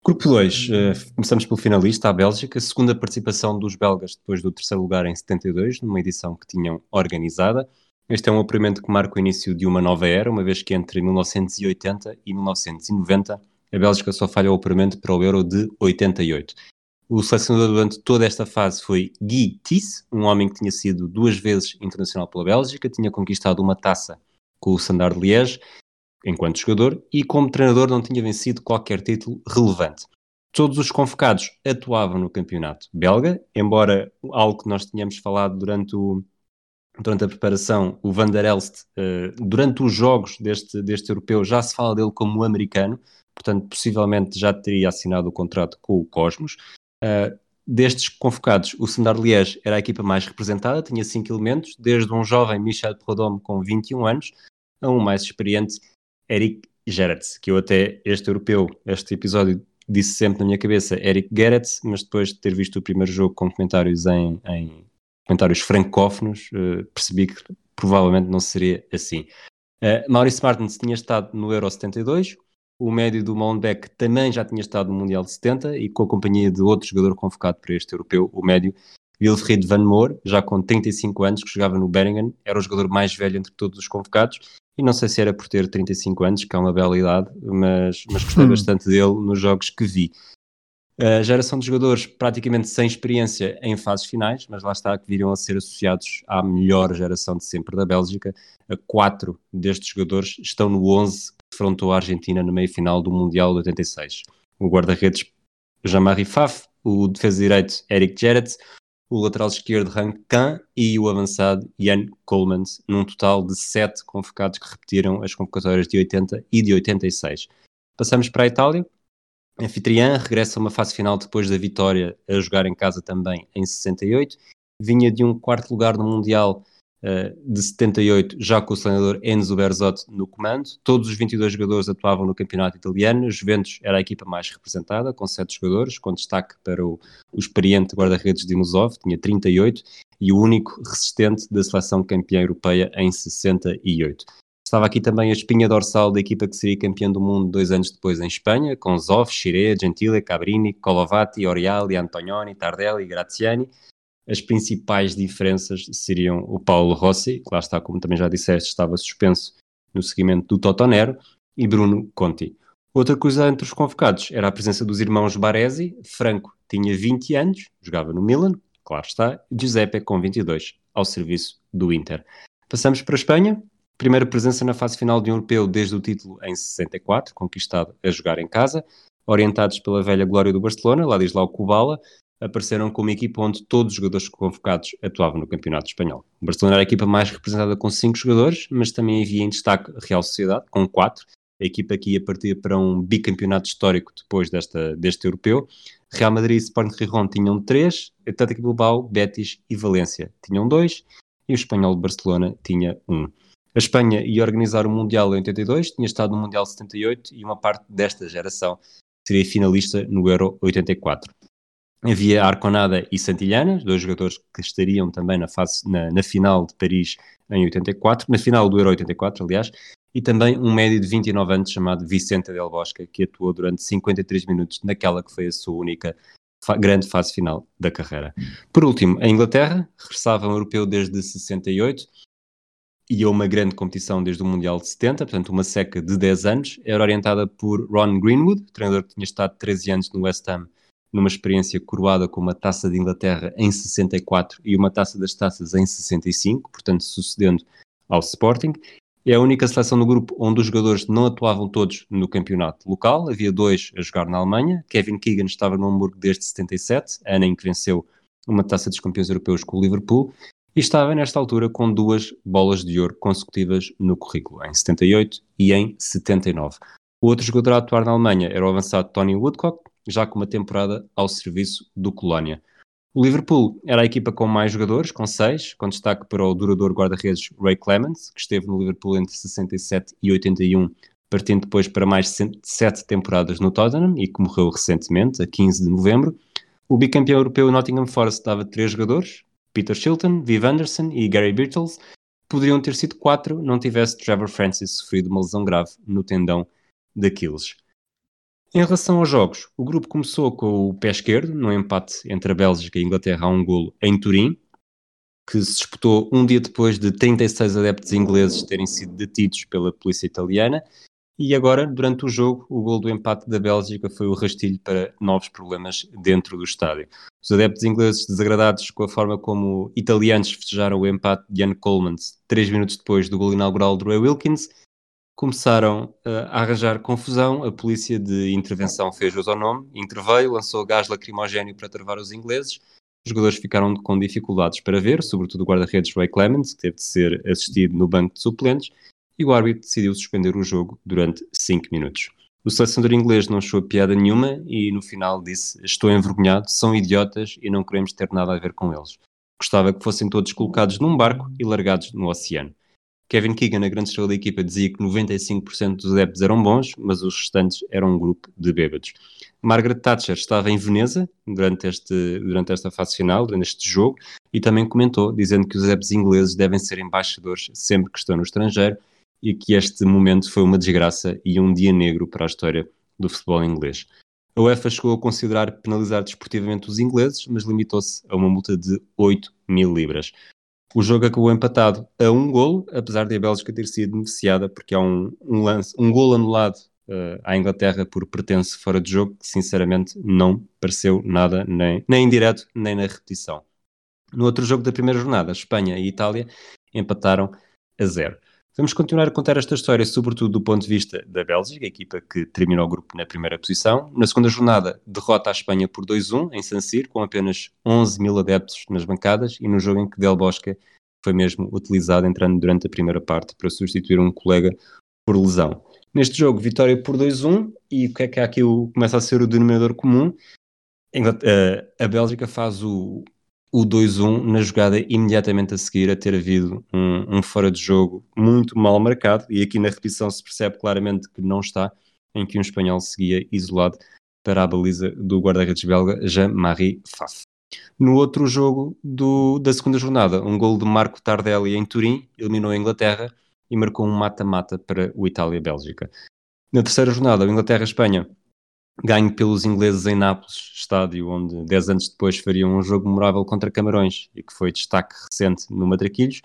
Grupo 2, uh, eh, começamos pelo finalista, a Bélgica, segunda participação dos belgas depois do terceiro lugar em 72, numa edição que tinham organizada. Este é um apuramento que marca o início de uma nova era, uma vez que entre 1980 e 1990 a Bélgica só falha o apuramento para o Euro de 88. O selecionador durante toda esta fase foi Guy Tisse, um homem que tinha sido duas vezes internacional pela Bélgica, tinha conquistado uma taça com o Standard Liège enquanto jogador e como treinador não tinha vencido qualquer título relevante. Todos os convocados atuavam no campeonato belga, embora algo que nós tínhamos falado durante, o, durante a preparação, o Van der Elst, uh, durante os jogos deste, deste europeu já se fala dele como americano, portanto possivelmente já teria assinado o contrato com o Cosmos. Uh, destes convocados, o Sandar Liège era a equipa mais representada, tinha cinco elementos, desde um jovem Michel Prodome com 21 anos a um mais experiente Eric Gerrits, que eu até este europeu, este episódio disse sempre na minha cabeça Eric Gerrits, mas depois de ter visto o primeiro jogo com comentários em, em comentários francófonos, uh, percebi que provavelmente não seria assim. Uh, Maurice Martins tinha estado no Euro 72, o médio do Molenbeek também já tinha estado no Mundial de 70 e com a companhia de outro jogador convocado para este europeu, o médio Wilfried Van Moor, já com 35 anos, que jogava no Beringen, era o jogador mais velho entre todos os convocados e não sei se era por ter 35 anos, que é uma bela idade, mas, mas gostei hum. bastante dele nos jogos que vi. A geração de jogadores praticamente sem experiência em fases finais, mas lá está que viriam a ser associados à melhor geração de sempre da Bélgica. Quatro destes jogadores estão no 11 que defrontou a Argentina na meia-final do Mundial de 86. O guarda-redes Jean-Marie Faf, o defesa direito Eric Gerrits, o lateral esquerdo Hank Kahn e o avançado Jan Colemans, num total de sete convocados que repetiram as convocatórias de 80 e de 86. Passamos para a Itália. A anfitriã regressa a uma fase final depois da vitória a jogar em casa também em 68. Vinha de um quarto lugar no Mundial de 78, já com o treinador Enzo Berzot no comando. Todos os 22 jogadores atuavam no campeonato italiano. Juventus era a equipa mais representada, com 7 jogadores, com destaque para o, o experiente guarda-redes Dimosov, tinha 38, e o único resistente da seleção campeã europeia em 68. Estava aqui também a espinha dorsal da equipa que seria campeã do mundo dois anos depois em Espanha, com Zoff, Chiré, Gentile, Cabrini, Colovati, Oriali, Antonioni, Tardelli, Graziani, as principais diferenças seriam o Paulo Rossi, que lá está, como também já disseste, estava suspenso no seguimento do Totonero, e Bruno Conti. Outra coisa entre os convocados era a presença dos irmãos Baresi. Franco tinha 20 anos, jogava no Milan, claro está, Giuseppe com 22, ao serviço do Inter. Passamos para a Espanha. Primeira presença na fase final de um europeu desde o título em 64, conquistado a jogar em casa. Orientados pela velha glória do Barcelona, lá diz lá o Kubala, apareceram como equipa onde todos os jogadores convocados atuavam no Campeonato Espanhol. O Barcelona era a equipa mais representada com cinco jogadores, mas também havia em destaque a Real Sociedade, com quatro, a equipa que ia partir para um bicampeonato histórico depois desta, deste europeu. Real Madrid e Sporting Gijón tinham três, Atlético Bilbao, Betis e Valência tinham dois, e o Espanhol de Barcelona tinha um. A Espanha ia organizar o Mundial em 82, tinha estado no Mundial 78 e uma parte desta geração seria finalista no Euro 84. Havia Arconada e Santilhana, dois jogadores que estariam também na, fase, na, na, final de Paris em 84, na final do Euro 84, aliás, e também um médio de 29 anos chamado Vicente Del Bosque, que atuou durante 53 minutos naquela que foi a sua única grande fase final da carreira. Por último, a Inglaterra regressava um europeu desde 68 e a uma grande competição desde o Mundial de 70, portanto uma seca de 10 anos, era orientada por Ron Greenwood, treinador que tinha estado 13 anos no West Ham, numa experiência coroada com uma taça de Inglaterra em 64 e uma taça das taças em 65, portanto sucedendo ao Sporting, é a única seleção do grupo onde os jogadores não atuavam todos no campeonato local. Havia dois a jogar na Alemanha. Kevin Keegan estava no Hamburgo desde 77, ano em que venceu uma taça dos campeões europeus com o Liverpool. E estava nesta altura com duas bolas de ouro consecutivas no currículo, em 78 e em 79. O outro jogador a atuar na Alemanha era o avançado Tony Woodcock, já com uma temporada ao serviço do Colónia. O Liverpool era a equipa com mais jogadores, com seis, com destaque para o duradouro guarda-redes Ray Clemens, que esteve no Liverpool entre 67 e 81, partindo depois para mais sete temporadas no Tottenham e que morreu recentemente, a 15 de novembro. O bicampeão europeu Nottingham Forest dava três jogadores, Peter Shilton, Viv Anderson e Gary Birtles. Poderiam ter sido quatro, não tivesse Trevor Francis sofrido uma lesão grave no tendão daqueles. Em relação aos jogos, o grupo começou com o pé esquerdo, no empate entre a Bélgica e a Inglaterra a um golo em Turim, que se disputou um dia depois de 36 adeptos ingleses terem sido detidos pela polícia italiana. E agora, durante o jogo, o gol do empate da Bélgica foi o rastilho para novos problemas dentro do estádio. Os adeptos ingleses desagradados com a forma como italianos festejaram o empate de Ian Coleman três minutos depois do gol inaugural do Ray Wilkins começaram uh, a arranjar confusão. A polícia de intervenção fez uso ao nome, interveio, lançou gás lacrimogéneo para travar os ingleses. Os jogadores ficaram com dificuldades para ver, sobretudo o guarda-redes Ray Clemens, que teve de ser assistido no banco de suplentes, e o árbitro decidiu suspender o jogo durante 5 minutos. O selecionador inglês não achou piada nenhuma e no final disse: Estou envergonhado, são idiotas e não queremos ter nada a ver com eles. Gostava que fossem todos colocados num barco e largados no oceano. Kevin Keegan, a grande estrela da equipa, dizia que 95% dos adeptos eram bons, mas os restantes eram um grupo de bêbados. Margaret Thatcher estava em Veneza durante, este, durante esta fase final, durante este jogo, e também comentou, dizendo que os adeptos ingleses devem ser embaixadores sempre que estão no estrangeiro e que este momento foi uma desgraça e um dia negro para a história do futebol inglês. A UEFA chegou a considerar penalizar desportivamente os ingleses, mas limitou-se a uma multa de 8 mil libras. O jogo acabou empatado a um golo, apesar de a Bélgica ter sido beneficiada, porque há um, um lance, um golo anulado uh, à Inglaterra por pertence fora de jogo, que sinceramente não pareceu nada, nem, nem em direto, nem na repetição. No outro jogo da primeira jornada, Espanha e Itália empataram a zero. Vamos continuar a contar esta história, sobretudo do ponto de vista da Bélgica, a equipa que terminou o grupo na primeira posição. Na segunda jornada, derrota a Espanha por 2-1 em San Siro, com apenas 11 mil adeptos nas bancadas, e no jogo em que Del Bosque foi mesmo utilizado, entrando durante a primeira parte para substituir um colega por lesão. Neste jogo, vitória por 2-1, e o que é que aqui começa a ser o denominador comum? A Bélgica faz o, o 2-1 na jogada imediatamente a seguir a ter havido um, um, fora de jogo muito mal marcado e aqui na repetição se percebe claramente que não está, em que um espanhol seguia isolado para a baliza do guarda-redes belga Jean-Marie Faf. No outro jogo do, da segunda jornada, um gol de Marco Tardelli em Turim eliminou a Inglaterra e marcou um mata-mata para o Itália-Bélgica. Na terceira jornada, Inglaterra-Espanha ganho pelos ingleses em Nápoles, estádio onde 10 anos depois fariam um jogo memorável contra Camarões e que foi destaque recente no Matraquilhos,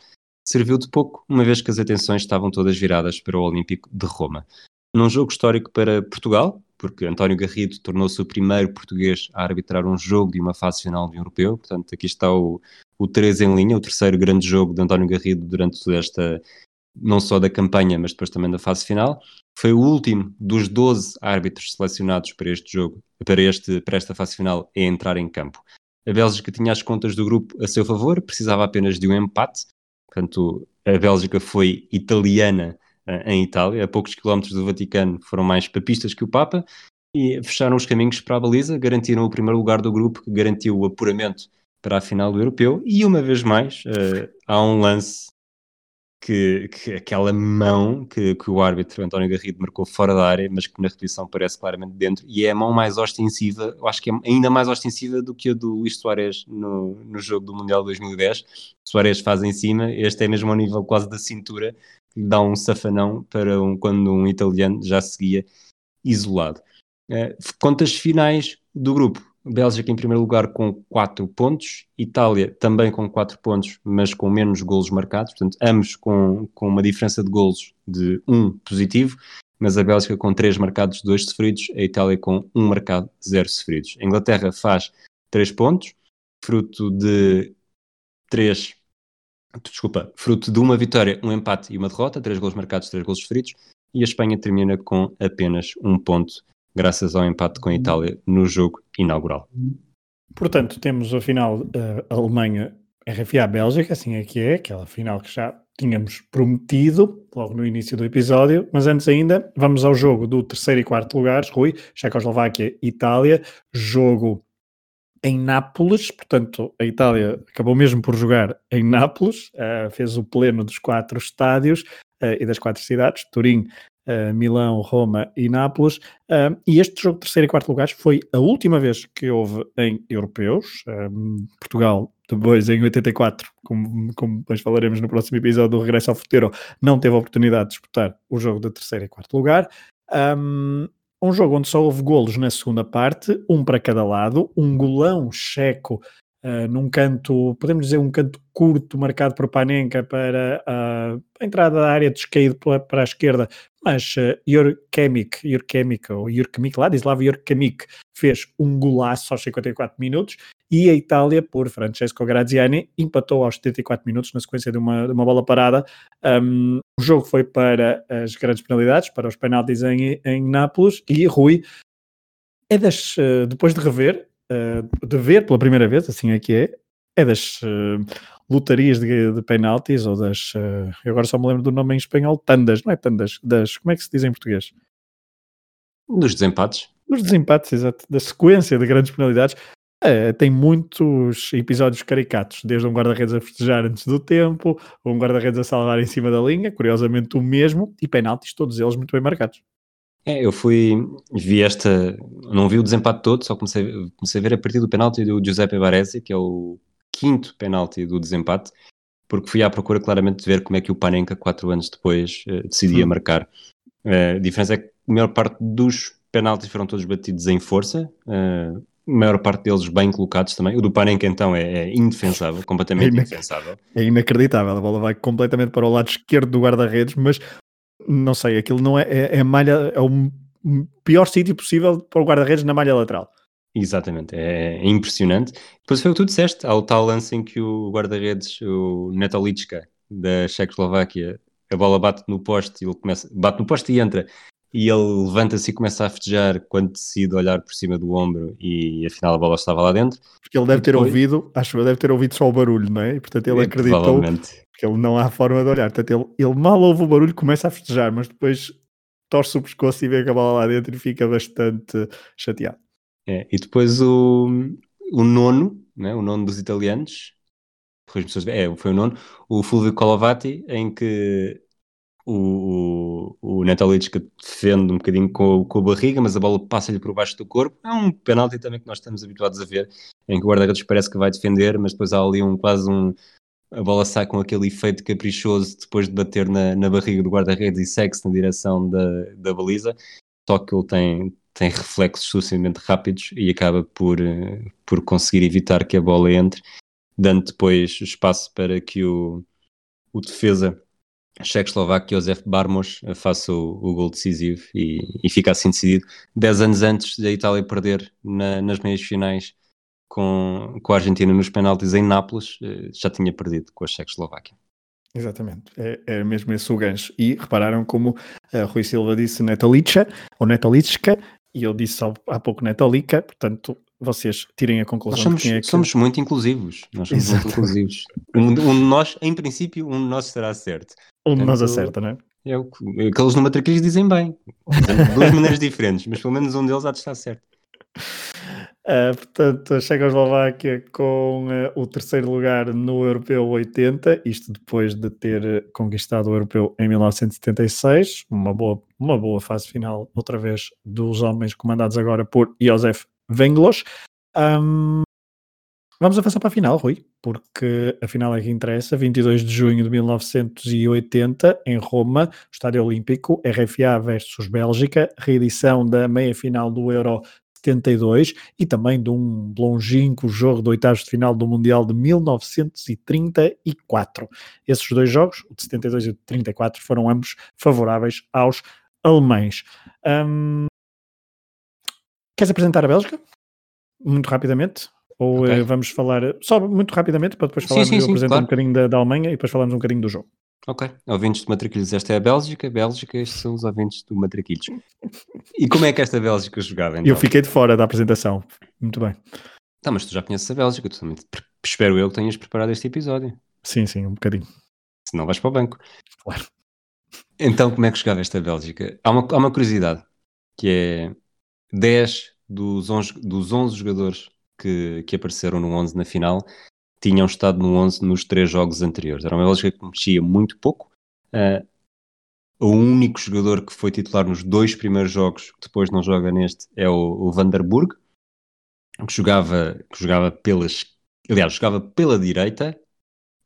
serviu de pouco, uma vez que as atenções estavam todas viradas para o Olímpico de Roma. Num jogo histórico para Portugal, porque António Garrido tornou-se o primeiro português a arbitrar um jogo de uma fase final de um europeu, portanto aqui está o, o 3 em linha, o terceiro grande jogo de António Garrido durante toda esta, não só da campanha, mas depois também da fase final. Foi o último dos 12 árbitros selecionados para este jogo, para, este, para esta fase final, a entrar em campo. A Bélgica tinha as contas do grupo a seu favor, precisava apenas de um empate. Portanto, a Bélgica foi italiana uh, em Itália, a poucos quilómetros do Vaticano, foram mais papistas que o Papa, e fecharam os caminhos para a baliza, garantiram o primeiro lugar do grupo, que garantiu o apuramento para a final do europeu, e uma vez mais, uh, há um lance que, que aquela mão que, que, o árbitro António Garrido marcou fora da área, mas que na repetição parece claramente dentro, e é a mão mais ostensiva, eu acho que é ainda mais ostensiva do que a do Luís Soares no, no jogo do Mundial 2010. Soares faz em cima, este é mesmo ao nível quase da cintura, dá um safanão para um, quando um italiano já seguia isolado. Uh, contas finais do grupo. Bélgica em primeiro lugar com 4 pontos, Itália também com 4 pontos, mas com menos golos marcados, portanto, ambos com, com uma diferença de golos de 1 positivo, mas a Bélgica com 3 marcados, 2 sofridos, a Itália com 1 marcado, 0 sofridos. A Inglaterra faz 3 pontos, fruto de 3 desculpa, fruto de uma vitória, um empate e uma derrota, 3 golos marcados, 3 golos sofridos, e a Espanha termina com apenas um ponto graças ao empate com a Itália no jogo inaugural. Portanto, temos a final uh, Alemanha RFA Bélgica, assim é que é, aquela final que já tínhamos prometido logo no início do episódio, mas antes ainda, vamos ao jogo do terceiro e quarto lugares, Rui, Checoslováquia, Itália, jogo em Nápoles, portanto a Itália acabou mesmo por jogar em Nápoles, uh, fez o pleno dos quatro estádios uh, e das quatro cidades, Turim, uh, Milão, Roma e Nápoles. E este jogo de terceiro e quarto lugares foi a última vez que houve em europeus. Um, Portugal, depois em 84, como, como depois falaremos no próximo episódio do Regresso ao Futuro, não teve a oportunidade de disputar o jogo de terceiro e quarto lugar. Um, um jogo onde só houve golos na segunda parte, um para cada lado, um golão checo uh, num canto, podemos dizer um canto curto, marcado por Panenka para uh, a entrada da área de esquerda para a esquerda, mas uh, Jurkemik, Jurkemik, ou Jurkemik, Ladislav Jurkemik, fez um golaço aos 54 minutos e a Itália, por Francesco Graziani, empatou aos 74 minutos na sequência de uma, de uma bola parada. Um, o jogo foi para as grandes penalidades, para os penaltis em, em Nápoles e Rui é das, uh, depois de rever, uh, de ver pela primeira vez, assim é que é, é das uh, lutarias de, de penaltis ou das. Uh, eu agora só me lembro do nome em espanhol, tandas, não é tandas, das. Como é que se diz em português? Dos desempates. Dos desempates, exato. Da sequência de grandes penalidades. É, tem muitos episódios caricatos, desde um guarda-redes a festejar antes do tempo, um guarda-redes a salvar em cima da linha, curiosamente o mesmo, e penaltis, todos eles muito bem marcados. É, eu fui, vi esta, não vi o desempate todo, só comecei, comecei a ver a partir do penalti do Giuseppe Baresi, que é o quinto penalti do desempate, porque fui à procura claramente de ver como é que o Panenka, quatro anos depois, uh, decidia hum. marcar. Uh, a diferença é que a maior parte dos penaltis foram todos batidos em força, uh, a maior parte deles bem colocados também. O do Panenka, então, é, é indefensável, completamente é indefensável. É inacreditável, a bola vai completamente para o lado esquerdo do guarda-redes, mas não sei, aquilo não é, é, é malha, é o pior sítio possível para o guarda-redes na malha lateral. Exatamente, é, é impressionante. Depois foi o que tu disseste, há o tal lance em que o guarda-redes, o Netolichka, da Checoslováquia, a bola bate no poste, ele começa, bate no poste e entra, e ele levanta-se e começa a festejar quando decide olhar por cima do ombro e afinal a bola estava lá dentro. Porque ele deve ter ouvido, acho que deve ter ouvido só o barulho, não é? E portanto ele é, acreditou porque ele não há forma de olhar. Portanto, ele, ele mal ouve o barulho, começa a festejar, mas depois torce o pescoço e vê a bola lá dentro e fica bastante chateado. É, e depois o, o nono, né, o nono dos italianos, é, foi o nono, o Fulvio Colavati, em que o, o, o defende um bocadinho com, com a barriga, mas a bola passa-lhe por baixo do corpo. É um penalti também que nós estamos habituados a ver, em que o guarda-redes parece que vai defender, mas depois há ali um, quase um, a bola sai com aquele efeito caprichoso depois de bater na, na barriga do guarda-redes e segue-se na direção da, da baliza, só que ele tem, tem reflexos suficientemente rápidos e acaba por, eh, por conseguir evitar que a bola entre, dando depois espaço para que o, o defesa checo-eslovaco Josef Barmos faça o, o gol decisivo e, e fica assim decidido 10 anos antes da Itália perder na, nas meias finais com, com a Argentina nos penaltis em Nápoles, eh, já tinha perdido com a Checoslováquia. Exatamente, é, é mesmo esse o gancho. E repararam como uh, Rui Silva disse Netalica, ou Netalitska, e eu disse há pouco Netalica, portanto vocês tirem a conclusão. Nós somos, é que... somos muito inclusivos. Nós somos Exato. muito inclusivos. Um, um, de nós, em princípio, um de nós será certo. Um de nós acerta, não é? É o que aqueles no matraquilhos dizem bem. De duas maneiras diferentes, mas pelo menos um deles há de estar certo. Uh, portanto, a Checoslováquia com uh, o terceiro lugar no Europeu 80, isto depois de ter conquistado o Europeu em 1976, uma boa, uma boa fase final, outra vez, dos homens comandados agora por Josef Venglos. Um, Vamos avançar para a final, Rui, porque a final é que interessa. 22 de junho de 1980, em Roma, Estádio Olímpico, RFA versus Bélgica, reedição da meia-final do Euro 72 e também de um longínquo jogo de oitavos de final do Mundial de 1934. Esses dois jogos, o de 72 e o de 34, foram ambos favoráveis aos alemães. Um... Queres apresentar a Bélgica? Muito rapidamente? Ou okay. uh, vamos falar só muito rapidamente para depois falarmos, sim, sim, eu apresento claro. um bocadinho da, da, Alemanha e depois falamos um bocadinho do jogo. Ok, ouvintes do Matraquilhos, esta é a Bélgica, Bélgica, estes são os ouvintes do Matraquilhos. E como é que esta Bélgica jogava então? Eu fiquei de fora da apresentação, muito bem. Tá, mas tu já conheces a Bélgica, tu também, espero eu que tenhas preparado este episódio. Sim, sim, um bocadinho. Se não vais para o banco. Claro. Então, como é que jogava esta Bélgica? Há uma, há uma curiosidade, que é 10 dos 11, dos 11 jogadores que, que apareceram no 11 na final tinham estado no 11 nos três jogos anteriores. Era uma Bélgica que mexia muito pouco. Uh, o único jogador que foi titular nos dois primeiros jogos, que depois não joga neste, é o, o Vanderburg, que jogava, que jogava pelas, aliás, jogava pela direita,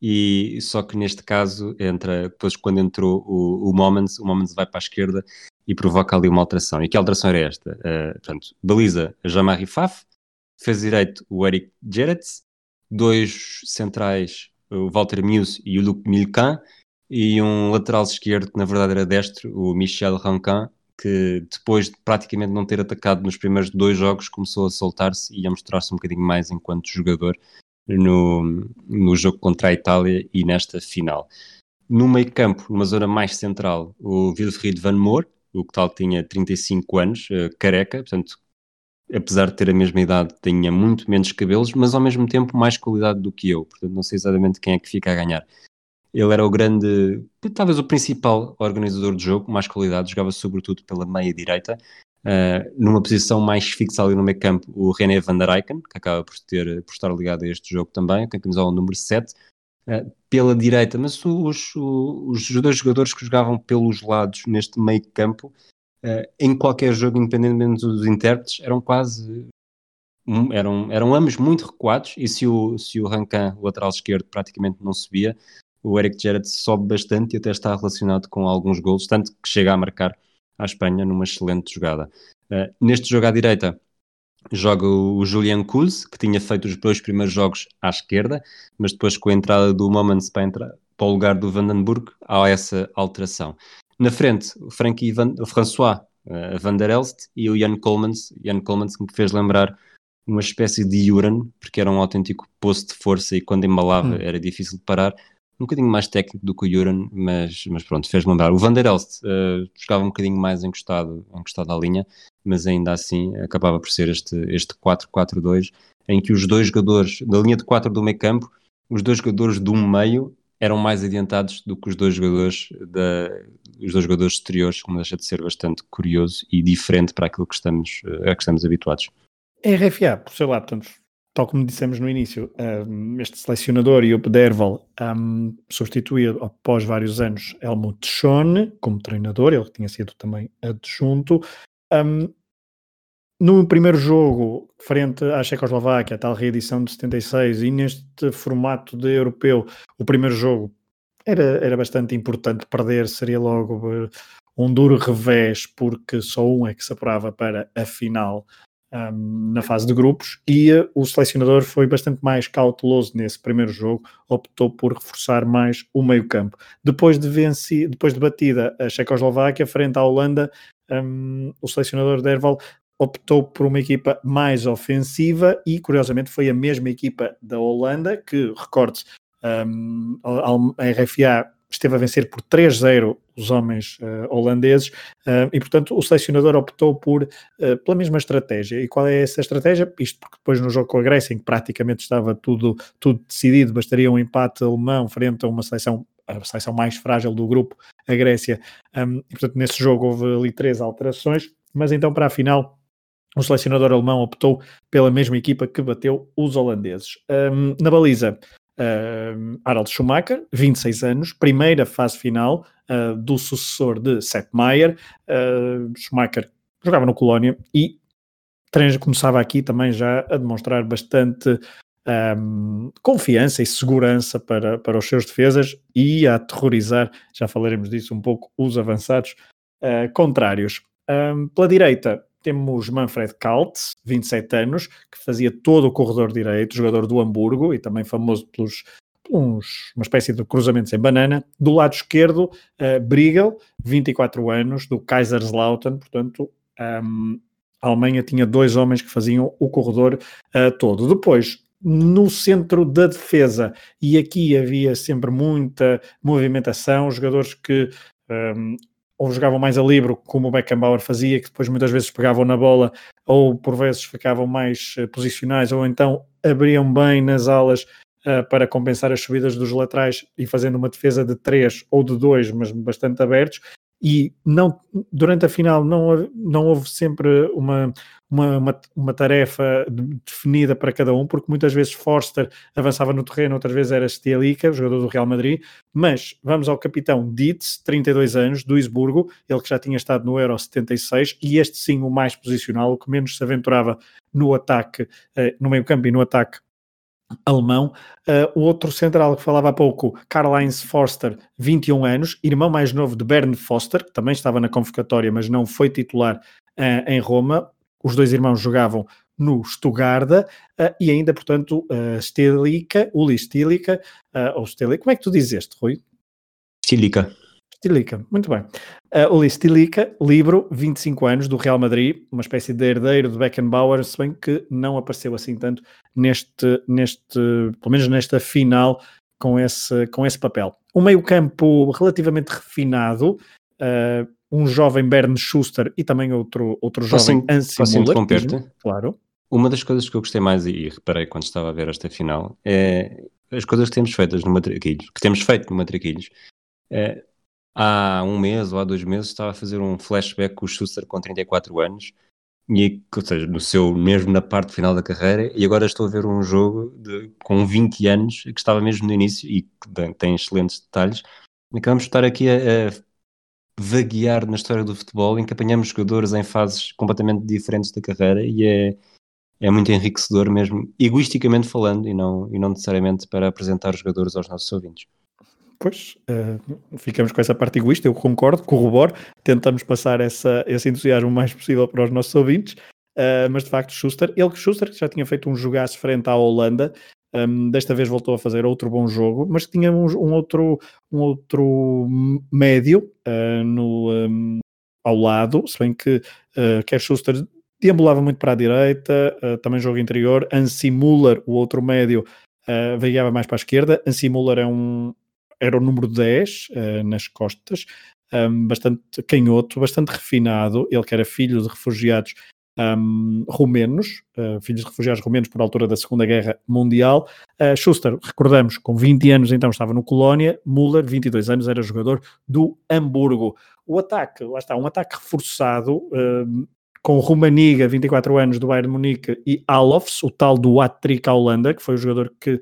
e só que neste caso entra, depois quando entrou o, o Moments, o Moments vai para a esquerda e provoca ali uma alteração. E que alteração era esta? Uh, portanto, baliza Jamari Faf, fez direito o Eric Gerets, dois centrais, o Walter Muse e o Luc Milcan, e um lateral esquerdo que na verdade era destro, o Michel Rankin, que depois de praticamente não ter atacado nos primeiros dois jogos começou a soltar-se e a mostrar-se um bocadinho mais enquanto jogador no, no jogo contra a Itália e nesta final. No meio campo, numa zona mais central, o Wilfried Van Moor, o que tal tinha 35 anos, uh, careca, portanto apesar de ter a mesma idade, tinha muito menos cabelos, mas ao mesmo tempo mais qualidade do que eu. Portanto, não sei exatamente quem é que fica a ganhar. Ele era o grande, talvez o principal organizador do jogo, mais qualidade, jogava sobretudo pela meia direita, uh, numa posição mais fixa ali no meio campo, o René van der Eycken, que acaba por, ter, por estar ligado a este jogo também, tem camisola número 7, uh, eh, pela direita, mas os, os, os dois jogadores que jogavam pelos lados neste meio campo em qualquer jogo, independentemente dos intérpretes, eram quase eram, eram ambos muito recuados e se o, se o Rancan, o lateral esquerdo, praticamente não subia, o Eric Gerrard sobe bastante e até está relacionado com alguns golos, tanto que chega a marcar à Espanha numa excelente jogada. Uh, neste jogo à direita joga o Julian Kuz, que tinha feito os dois primeiros jogos à esquerda, mas depois com a entrada do Moments para, entrar, para o lugar do Vandenburg há essa alteração. Na frente, o Frankie Van, o François uh, Van der Elst e o Jan Colemans, Jan Colemans que me fez lembrar uma espécie de Uran, porque era um autêntico poço de força e quando embalava hum. era difícil de parar. Um bocadinho mais técnico do que o Uran, mas, mas pronto, fez lembrar. O Van der Elst uh, jogava um bocadinho mais encostado, encostado à linha, mas ainda assim acabava por ser este, este 4-4-2, em que os dois jogadores da linha de 4 do meio campo, os dois jogadores do meio eram mais adiantados do que os dois jogadores da, os dois jogadores exteriores, como deixa de ser bastante curioso e diferente para aquilo que estamos, a que estamos habituados. RFA, por seu lado, portanto, tal como dissemos no início, um, este selecionador, Jupp Derval, um, substituiu após vários anos Helmut Schoen como treinador, ele tinha sido também adjunto. Um, no primeiro jogo, frente à Checoslováquia, a tal reedição de 76, e neste formato de europeu, o primeiro jogo era, era bastante importante perder, seria logo eh, um duro revés, porque só um é que se apurava para a final um, na fase de grupos, e uh, o selecionador foi bastante mais cauteloso nesse primeiro jogo, optou por reforçar mais o meio-campo. Depois de venci, depois de batida a Checoslováquia frente à Holanda, um, o selecionador Derval optou por uma equipa mais ofensiva e, curiosamente, foi a mesma equipa da Holanda que, recorde-se, um, a RFA esteve a vencer por 3-0 os homens uh, holandeses uh, e, portanto, o selecionador optou por, uh, pela mesma estratégia. E qual é essa estratégia? Isto porque depois no jogo com a Grécia, em que praticamente estava tudo, tudo decidido, bastaria um empate alemão frente a uma seleção a seleção mais frágil do grupo, a Grécia. Um, e, portanto, nesse jogo houve ali três alterações, mas então para a final o selecionador alemão optou pela mesma equipa que bateu os holandeses. Um, na baliza, uh, Harald Schumacher, 26 anos, primeira fase final uh, do sucessor de Sepp Maier. Uh, Schumacher jogava no Colónia e começava aqui também já a demonstrar bastante um, confiança e segurança para, para os seus defesas e a aterrorizar, já falaremos disso um pouco, os avançados uh, contrários. Um, pela direita, temos Manfred Kaltz, 27 anos, que fazia todo o corredor direito, jogador do Hamburgo e também famoso pelos uns, uma espécie de cruzamentos em banana. Do lado esquerdo, uh, Briegel, 24 anos, do Kaiserslautern, portanto, um, a Alemanha tinha dois homens que faziam o corredor uh, todo. Depois, no centro da defesa, e aqui havia sempre muita movimentação, jogadores que um, ou jogavam mais a livre, como o Beckenbauer fazia, que depois muitas vezes pegavam na bola, ou por vezes ficavam mais uh, posicionais, ou então abriam bem nas alas uh, para compensar as subidas dos laterais e fazendo uma defesa de três ou de dois, mas bastante abertos e não, durante a final não, não houve sempre uma, uma, uma, uma, tarefa definida para cada um, porque muitas vezes Forster avançava no terreno, outras vezes era Stielica, jogador do Real Madrid, mas vamos ao capitão Dietz, 32 anos, do Isburgo, ele que já tinha estado no Euro 76, e este sim o mais posicional, o que menos se aventurava no ataque, eh, no meio campo e no ataque alemão. Uh, o outro central que falava há pouco, Karl-Heinz Forster, 21 anos, irmão mais novo de Bernd Foster, que também estava na convocatória, mas não foi titular uh, em Roma. Os dois irmãos jogavam no Stuttgart uh, e ainda, portanto, uh, Stilica, Uli Stilica, ou Stilica, como é que tu dizes Rui? Stilica. Stilica, muito bem. Uh, Uli Stilica, livro, 25 anos, do Real Madrid, uma espécie de herdeiro de Beckenbauer, se bem que não apareceu assim tanto neste, neste pelo menos nesta final, com esse, com esse papel. Um meio-campo relativamente refinado, uh, um jovem Bernd Schuster e também outro, outro jovem Ansi interromper-te? Claro. Uma das coisas que eu gostei mais e reparei quando estava a ver esta final é as coisas que temos feitas no Matraquilhos, que temos feito no Matraquilhos. É, há um mês ou há dois meses estava a fazer um flashback com o Schuster com 34 anos, e, ou seja, no seu, mesmo na parte final da carreira, e agora estou a ver um jogo de, com 20 anos, que estava mesmo no início e que tem excelentes detalhes. Acabamos de estar aqui a, a vaguear na história do futebol, em que apanhamos jogadores em fases completamente diferentes da carreira e é, é muito enriquecedor mesmo, egoisticamente falando, e não, e não necessariamente para apresentar os jogadores aos nossos ouvintes. Pois, uh, ficamos com essa parte egoísta, eu concordo, corroboro, tentamos passar essa, esse entusiasmo o mais possível para os nossos ouvintes, uh, mas de facto Schuster, ele que Schuster já tinha feito um jogaço frente à Holanda, um, desta vez voltou a fazer outro bom jogo, mas tinha um, um outro, um outro médio uh, no, um, ao lado, se bem que uh, Kev Schuster deambulava muito para a direita, uh, também jogo interior, Ansi Muller, o outro médio, uh, veio mais para a esquerda, Ansi Muller é um, era o número 10 uh, nas costas, um, bastante canhoto, bastante refinado, ele que era filho de refugiados um, romenos, uh, filhos de refugiados romenos por altura da Segunda Guerra Mundial. Uh, Schuster, recordamos, com 20 anos então estava no Colónia, Müller, 22 anos, era jogador do Hamburgo. O ataque, lá está, um ataque reforçado, com Rumaniga, 24 anos, do Bayern Munique, e Alofs, o tal do Attrick Holanda, que foi o jogador que,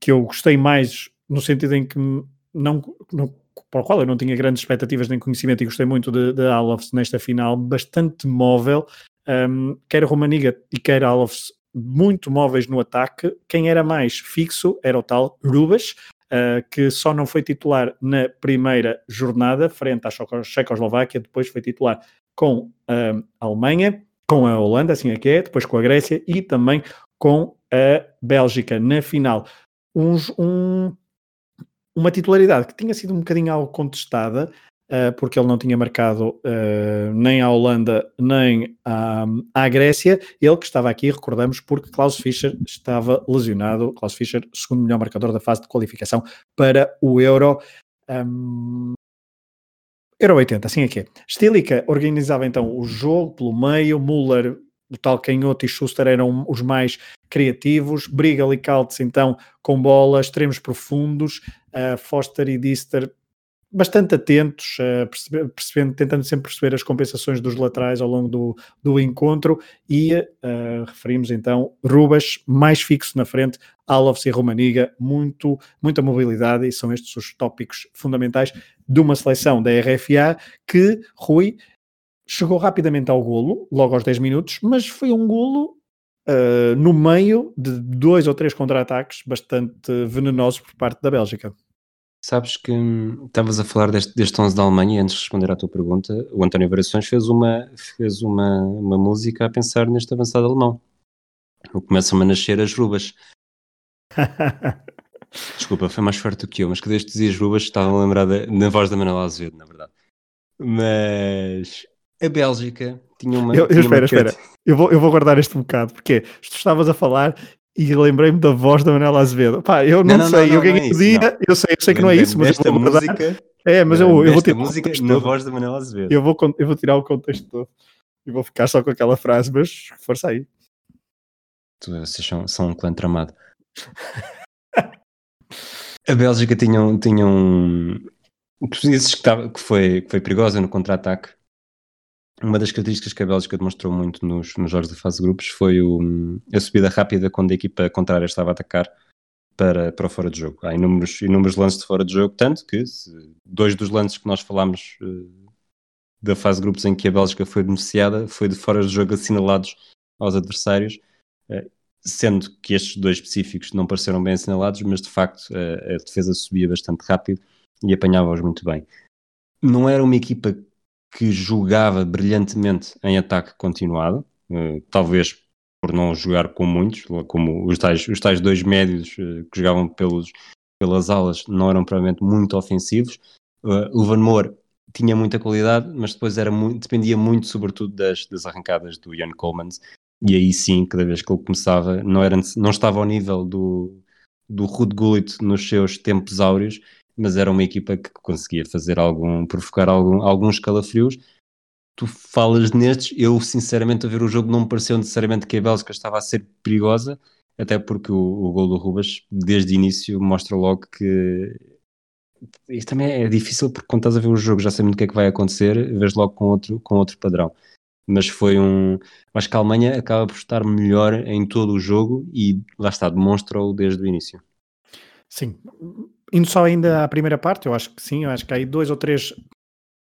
que eu gostei mais no sentido em que não, não, para o qual eu não tinha grandes expectativas nem conhecimento e gostei muito de, de Alofs nesta final, bastante móvel, um, quer Romaniga e quer Alofs muito móveis no ataque. Quem era mais fixo era o tal Rubas, uh, que só não foi titular na primeira jornada, frente à Checoslováquia, depois foi titular com a Alemanha, com a Holanda, assim é que é, depois com a Grécia e também com a Bélgica na final. Uns, um uma titularidade que tinha sido um bocadinho algo contestada, uh, porque ele não tinha marcado uh, nem à Holanda nem à, à, Grécia. Ele que estava aqui, recordamos, porque Klaus Fischer estava lesionado. Klaus Fischer, segundo melhor marcador da fase de qualificação para o Euro. Um, Euro 80, assim é que é. Stilica organizava então o jogo pelo meio, Müller o tal Canhoto e Schuster eram os mais criativos, Brigal e Caltz então com bola, extremos profundos, uh, Foster e Dister bastante atentos, uh, percebe, percebendo, tentando sempre perceber as compensações dos laterais ao longo do, do encontro. E uh, referimos então Rubas mais fixo na frente, Alofs e Romaniga, muito, muita mobilidade e são estes os tópicos fundamentais de uma seleção da RFA que, Rui, chegou rapidamente ao golo, logo aos 10 minutos, mas foi um golo uh, no meio de dois ou três contra-ataques bastante venenosos por parte da Bélgica. Sabes que hum, estavas a falar deste, deste 11 da Alemanha antes de responder à tua pergunta, o António Variações fez uma, fez uma, uma música a pensar neste avançado alemão. Começam a nascer as rubas. [laughs] Desculpa, foi mais forte do que eu, mas cada vez que dizias rubas estava a lembrar da, da voz da Manuela Azevedo, na verdade. Mas a Bélgica tinha uma. Eu, eu espera, espera. Eu vou, eu vou guardar este bocado, porque tu estavas a falar e lembrei-me da voz da Manuela Azevedo. Pá, eu não, não, não sei, não, eu quem é, eu sei, eu sei que não é isso, mas esta música. É, mas eu, eu vou tirar música na voz da Manuela Azevedo. Eu vou, eu vou tirar o contexto todo e vou ficar só com aquela frase, mas força aí. Vocês são, são um clã tramado. a Bélgica tinha, um, tinha um. Tu dizes que, estava, que, foi, que foi perigosa no contra-ataque. Uma das características que a Bélgica demonstrou muito nos, nos jogos da fase grupos foi o, a subida rápida quando a equipa contrária estava a atacar para, para o fora de jogo. Há inúmeros, inúmeros lances de fora de jogo, tanto que dois dos lances que nós falámos uh, da fase de grupos em que a Bélgica foi beneficiada foi de fora de jogo assinalados aos adversários eh, sendo que estes dois específicos não pareceram bem assinalados, mas de facto a, a defesa subia bastante rápido e apanhava-os muito bem. Não era uma equipa que jogava brilhantemente em ataque continuado, uh, talvez por não jogar com muitos, como os tais, os tais dois médios uh, que jogavam pelos, pelas alas não eram provavelmente muito ofensivos. Uh, o Van Moor tinha muita qualidade, mas depois era muito, dependia muito, sobretudo, das, das arrancadas do Ian Coleman, e aí sim, cada vez que ele começava, não, era, não estava ao nível do, do Rude Gullit nos seus tempos áureos, mas era uma equipa que conseguia fazer algum, provocar algum, alguns calafrios. Tu falas nestes, eu sinceramente a ver o jogo não me pareceu necessariamente que a Bélgica estava a ser perigosa, até porque o, o gol do Rubas, desde o início, mostra logo que isto também é difícil porque quando estás a ver o jogo já sabendo o que é que vai acontecer, vês logo com outro, com outro padrão mas foi um. Acho que a Alemanha acaba por estar melhor em todo o jogo e lá está, demonstrou desde o início. Sim, indo só ainda à primeira parte, eu acho que sim, eu acho que há aí dois ou três,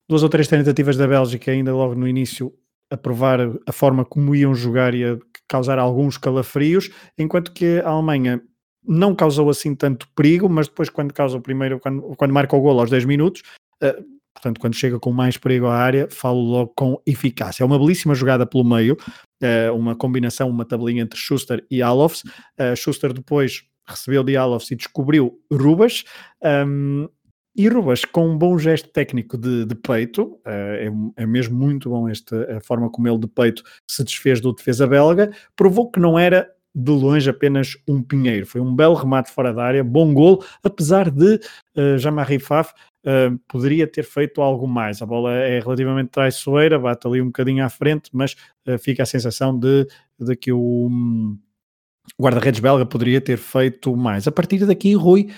duas ou três tentativas da Bélgica ainda logo no início a provar a forma como iam jogar e a causar alguns calafrios, enquanto que a Alemanha não causou assim tanto perigo, mas depois quando causa o primeiro, quando, quando marca o gol aos 10 minutos, uh, Portanto, quando chega com mais perigo à área, falo logo com eficácia. É uma belíssima jogada pelo meio, eh, uma combinação, uma tabelinha entre Schuster e Alofs. Eh, Schuster depois recebeu de Alofs e descobriu Rubas. Um, e Rubas, com um bom gesto técnico de, de peito, uh, é, é, mesmo muito bom esta, a forma como ele de peito se desfez do defesa belga, provou que não era de longe apenas um pinheiro. Foi um belo remate fora da área, bom gol, apesar de uh, Jean-Marie Faf uh, poderia ter feito algo mais. A bola é relativamente traiçoeira, bate ali um bocadinho à frente, mas uh, fica a sensação de, de que o um, guarda-redes belga poderia ter feito mais. A partir daqui, Rui,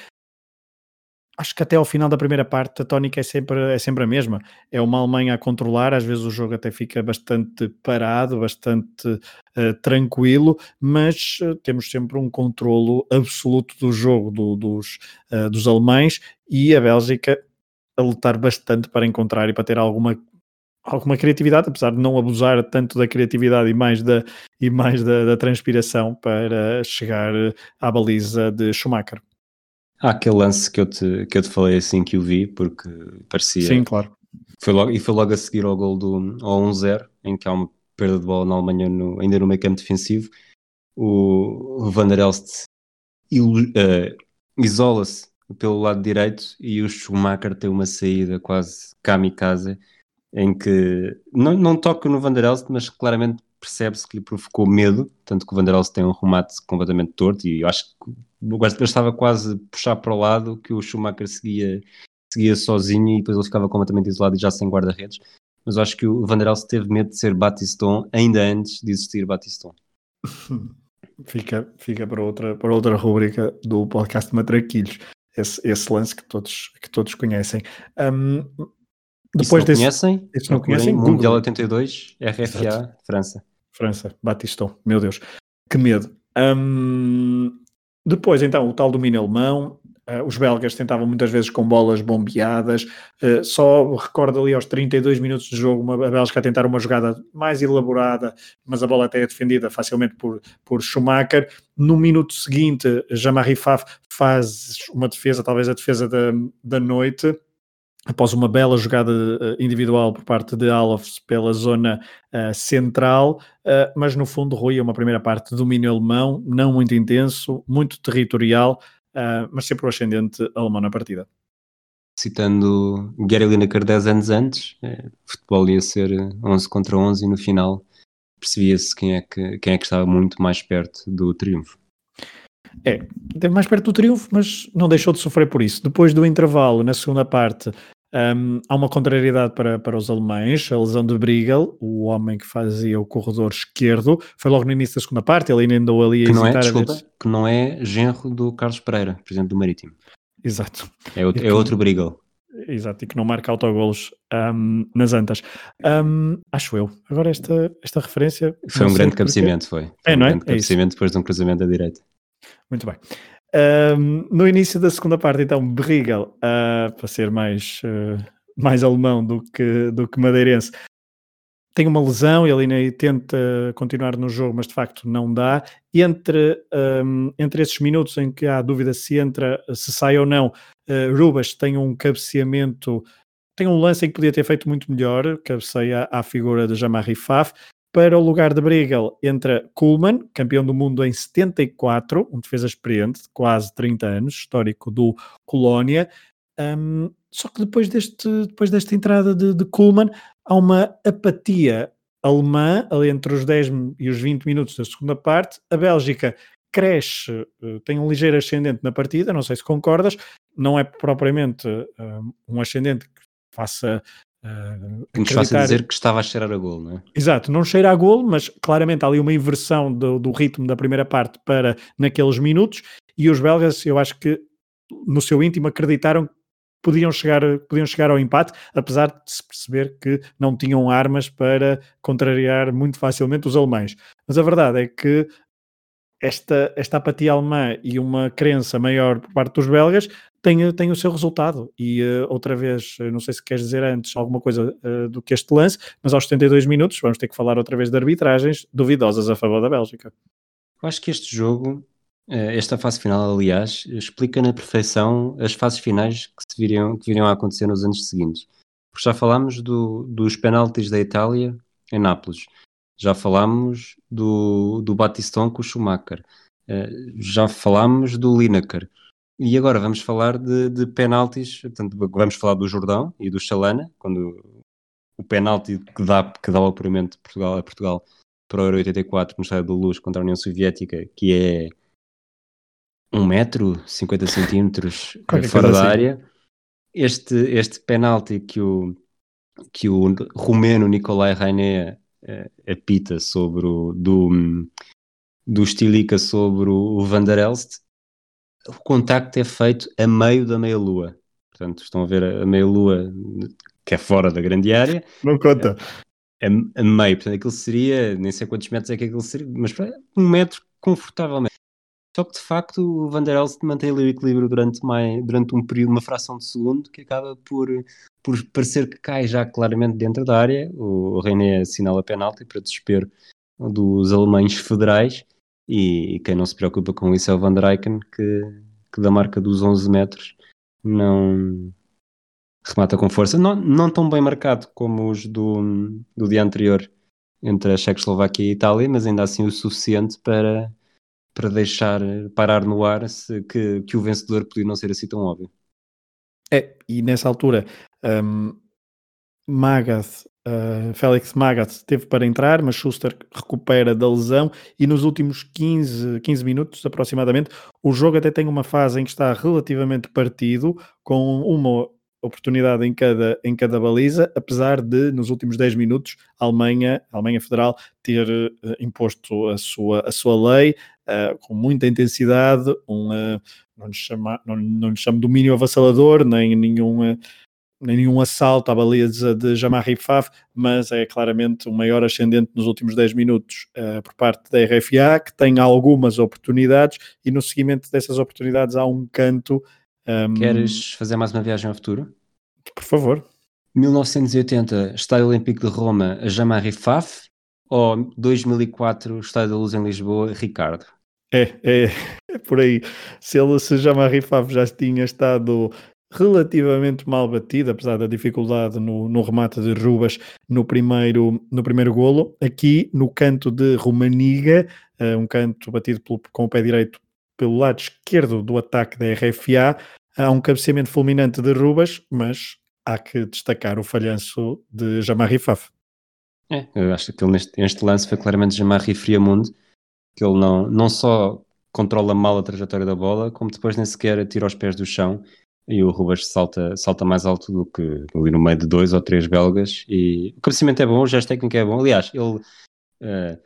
acho que até ao final da primeira parte a tónica é sempre, é sempre a mesma. É uma Alemanha a controlar, às vezes o jogo até fica bastante parado, bastante uh, tranquilo, mas uh, temos sempre um controlo absoluto do jogo do, dos, uh, dos alemães e a Bélgica a lutar bastante para encontrar e para ter alguma alguma criatividade, apesar de não abusar tanto da criatividade e mais da, e mais da, da transpiração para chegar à baliza de Schumacher. Há aquele lance que eu, te, que eu te falei assim que o vi, porque parecia. Sim, claro. Foi logo, e foi logo a seguir ao gol do ao 1-0, em que há uma perda de bola na Alemanha no, ainda no meio campo defensivo. O, o Van der Elst uh, isola-se pelo lado direito e o Schumacher tem uma saída quase kamikaze em que não, não toca no Van der Elst, mas claramente percebe-se que lhe provocou medo, tanto que o Van der Elst tem um remate completamente torto e eu acho que ele estava quase puxar para o lado que o Schumacher seguia, seguia sozinho e depois ele ficava completamente isolado e já sem guarda-redes. Mas acho que o Van der Elst teve medo de ser Batiston ainda antes de existir Batiston. [laughs] Fica, fica para, outra, para outra rubrica do podcast Matraquilhos esse, esse lance que todos, que todos conhecem. Um, depois desse, conhecem? Não conhecem? Mundial 82, RFA, Exato. França. França, Batiston, meu Deus, que medo. Um, depois, então, o tal domínio alemão, Uh, os belgas tentavam muitas vezes com bolas bombeadas, uh, só recordo ali aos 32 minutos de jogo uma, a Bélgica a tentar uma jogada mais elaborada, mas a bola até é defendida facilmente por, por Schumacher. No minuto seguinte, Jean-Marie Faf faz uma defesa, talvez a defesa da, da noite, após uma bela jogada uh, individual por parte de Alofs pela zona uh, central, uh, mas no fundo Rui é uma primeira parte de domínio alemão, não muito intenso, muito territorial, mas sempre o ascendente alemão na partida. Citando Gary Lineker 10 anos antes, o futebol ia ser 11 contra 11 e no final percebia-se quem, é que, quem é que estava muito mais perto do triunfo. É, esteve mais perto do triunfo, mas não deixou de sofrer por isso. Depois do intervalo, na segunda parte, um, há uma contrariedade para, para os alemães, a lesão de Briegel, o homem que fazia o corredor esquerdo, foi logo no início da segunda parte, ele ainda andou ali a que não é, desculpa, que não é genro do Carlos Pereira, presidente do Marítimo. Exato. É, outro, é outro Briegel. Exato, e que não marca autogolos um, nas antas. Um, acho eu. Agora esta, esta referência... Foi um grande cabeceamento, foi. foi. É, um não é? grande é cabeceamento depois de um cruzamento à direita. Muito bem. Um, no início da segunda parte, então, Berrigel, uh, para ser mais, uh, mais alemão do que, do que madeirense, tem uma lesão, ele ainda tenta continuar no jogo, mas de facto não dá. E entre, um, entre esses minutos em que há dúvida se entra, se sai ou não, uh, Rubas tem um cabeceamento, tem um lance em que podia ter feito muito melhor, cabeceia à figura de Jamari Faf, para o lugar de Briegel entra Kuhlmann, campeão do mundo em 74, um defesa experiente, de quase 30 anos, histórico do Colónia. Um, só que depois, deste, depois desta entrada de, de Kuhlmann, há uma apatia alemã, ali entre os 10 e os 20 minutos da segunda parte. A Bélgica cresce, eh, tem um ligeiro ascendente na partida, não sei se concordas, não é propriamente um ascendente que faça Uh, que nos faça dizer que estava a cheirar a gol, não é? Exato, não cheira a gol, mas claramente há ali uma inversão do, do, ritmo da primeira parte para naqueles minutos e os belgas, eu acho que no seu íntimo acreditaram que podiam chegar, podiam chegar ao empate, apesar de se perceber que não tinham armas para contrariar muito facilmente os alemães. Mas a verdade é que esta, esta apatia alemã e uma crença maior por parte dos belgas tem, tem o seu resultado. E uh, outra vez, não sei se queres dizer antes alguma coisa uh, do que este lance, mas aos 72 minutos vamos ter que falar outra vez de arbitragens duvidosas a favor da Bélgica. Eu acho que este jogo, eh, esta fase final, aliás, explica na perfeição as fases finais que, se viriam, que viriam a acontecer nos anos seguintes. Porque já falámos do, dos penaltis da Itália em Nápoles já falámos do, do Batistão com o Schumacher, já falámos do Lineker. E agora vamos falar de, de penaltis, portanto, vamos falar do Jordão e do Chalana, quando o penalti que dá, que dá o apuramento de Portugal a Portugal para o Euro 84 no Estádio da Luz contra a União Soviética, que é um metro, 50 centímetros fora da assim. área. Este, este penalti que o, que o romeno Nicolae Rainea apita sobre o do, do Stilica sobre o Van der Elst, o contacto é feito a meio da meia-lua. Portanto, estão a ver a meia-lua que é fora da grande área. Não conta. É, é a meio, portanto, aquilo seria, nem sei quantos metros é que aquilo seria, mas um metro confortavelmente. Só que de facto o Van der Elst mantém ali o equilíbrio durante, mais, durante um período, uma fração de segundo, que acaba por, por parecer que cai já claramente dentro da área. O, René assinala penalti para desespero dos alemães federais. E, quem não se preocupa com isso é o Van der Eycken, que, que da marca dos 11 metros não remata com força. Não, não tão bem marcado como os do, do dia anterior entre a Checoslováquia e a Itália, mas ainda assim o suficiente para para deixar parar no ar se, que, que o vencedor podia não ser assim tão óbvio. É, e nessa altura, um, Magath, uh, Félix Magath teve para entrar, mas Schuster recupera da lesão e nos últimos 15, 15 minutos aproximadamente, o jogo até tem uma fase em que está relativamente partido, com uma oportunidade em cada, em cada baliza, apesar de, nos últimos 10 minutos, a Alemanha, a Alemanha Federal ter uh, imposto a sua, a sua lei uh, com muita intensidade, um, não, lhe chama, não, não lhe chamo domínio avassalador, nem nenhum, nem nenhum assalto à baliza de Jamari Faf, mas é claramente o maior ascendente nos últimos 10 minutos por parte da RFA, que tem algumas oportunidades e no seguimento dessas oportunidades há um canto Um, Queres fazer mais uma viagem ao futuro? Por favor. 1980, Estádio Olímpico de Roma, Jean-Marie Faf, ou 2004, Estádio da Luz em Lisboa, Ricardo? É, é, é por aí. Se ele, se Jean-Marie Faf já tinha estado relativamente mal batido, apesar da dificuldade no, no remate de Rubas no primeiro, no primeiro golo. Aqui no canto de Romaniga, uh, um canto batido pelo, com o pé direito pelo lado esquerdo do ataque da RFA, há um cabeceamento fulminante de Rubas, mas há que destacar o falhanço de Jamarri Faf. É, eu acho que ele neste, neste lance foi claramente Jamarri Friamundo, que ele não, não só controla mal a trajetória da bola, como depois nem sequer tira os pés do chão e o Rubas salta, salta mais alto do que ali no meio de dois ou três belgas. E o cabeceamento é bom, o gesto técnico é bom, aliás, ele uh,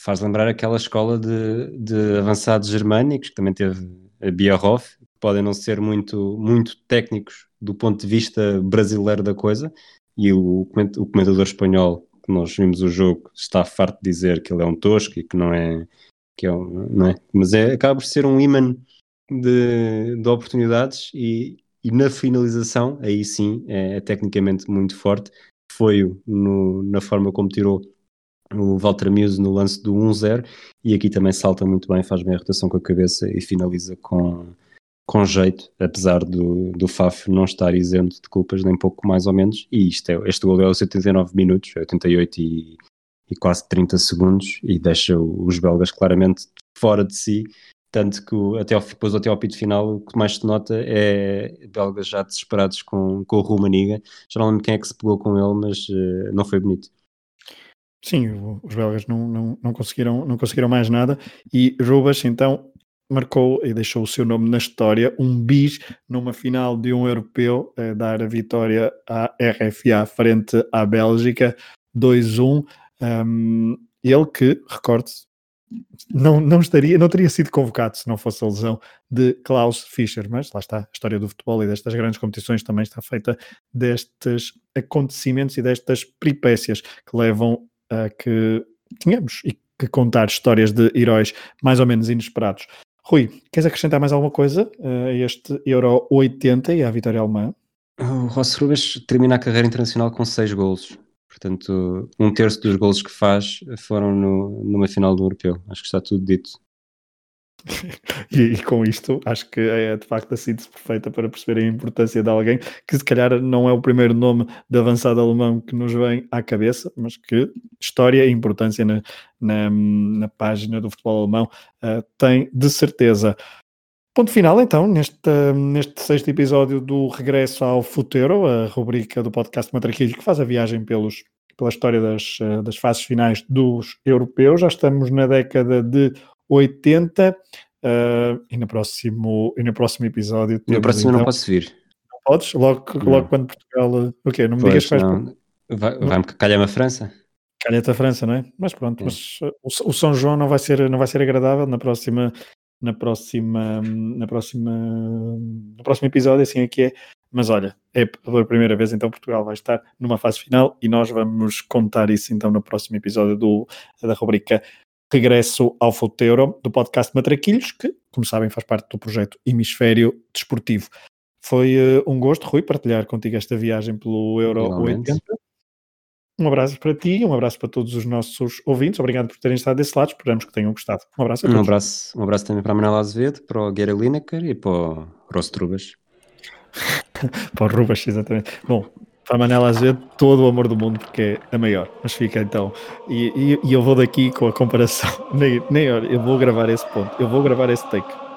faz lembrar aquela escola de, de avançados germânicos que também teve a Bierhoff, que podem não ser muito, muito técnicos do ponto de vista brasileiro da coisa. E o, o comentador espanhol que nós vimos o jogo está farto de dizer que ele é um tosco e que não é que é um, não é, mas é, acaba por ser um imã de, de oportunidades e, e, na finalização, aí sim, é, é tecnicamente muito forte. Foi no, na forma como tirou o Walter Muse no lance do 1-0 e aqui também salta muito bem, faz bem a rotação com a cabeça e finaliza com, com jeito, apesar do, do Faf não estar isento de culpas, nem pouco mais ou menos. E isto é, este gol é aos 79 minutos, 88 e, e quase 30 segundos, e deixa os belgas claramente fora de si tanto que até ao, depois até ao apito final o que mais se nota é belgas já desesperados com, com o Rumaniga. Já não lembro quem é que se pegou com ele, mas uh, não foi bonito. Sim, os belgas não, não, não, conseguiram, não conseguiram mais nada e Rubas então marcou e deixou o seu nome na história, um bis numa final de um europeu, eh, dar a vitória à RFA frente à Bélgica, 2-1. Um, ele que, recorde não, não estaria, não teria sido convocado se não fosse a lesão de Klaus Fischer, mas lá está, a história do futebol e destas grandes competições também está feita destes acontecimentos e destas peripécias que levam a que tenhamos e que contar histórias de heróis mais ou menos inesperados. Rui, queres acrescentar mais alguma coisa a este Euro 80 e à vitória alemã? O Ross Rubens termina a carreira internacional com seis golos. Portanto, um terço dos gols que faz foram no, numa final do Europeu. Acho que está tudo dito. [laughs] e, e, com isto, acho que é de facto a síntese perfeita para perceber a importância de alguém que, se calhar, não é o primeiro nome de avançado alemão que nos vem à cabeça, mas que história e importância na, na, na página do futebol alemão uh, tem de certeza. Ponto final, então, neste, neste sexto episódio do Regresso ao Futuro, a rubrica do podcast Matraquilhos que faz a viagem pelos, pela história das, das fases finais dos europeus. Já estamos na década de 80 uh, e, no próximo, e no próximo episódio. No próximo então, não posso vir. Não podes? Logo, logo quando Portugal. O quê? Não me pois, digas que vais. Vai, vai-me calhar a França? França, não é? Mas pronto, é. mas o, o, São João não vai ser, não vai ser agradável na próxima na próxima, na próxima, no próximo episódio, assim é que é. Mas olha, é pela primeira vez então Portugal vai estar numa fase final e nós vamos contar isso então no próximo episódio do, da rubrica Regresso ao Futeiro do podcast Matraquilhos, que, como sabem, faz parte do projeto Hemisfério Desportivo. Foi uh, um gosto, Rui, partilhar contigo esta viagem pelo Euro Igualmente. 80. Um abraço para ti, um abraço para todos os nossos ouvintes. Obrigado por terem estado desse lado. Esperamos que tenham gostado. Um abraço a todos. Um abraço, um abraço também para a Manuela Azevedo, para o Gera Lineker e para o Ross Trubas. [laughs] para o Rubas, exatamente. Bom, para a Manela Azevedo, todo o amor do mundo, porque é a maior. Mas fica então. E, e, e eu vou daqui com a comparação. [laughs] Nem, nem, eu vou gravar esse ponto. Eu vou gravar esse take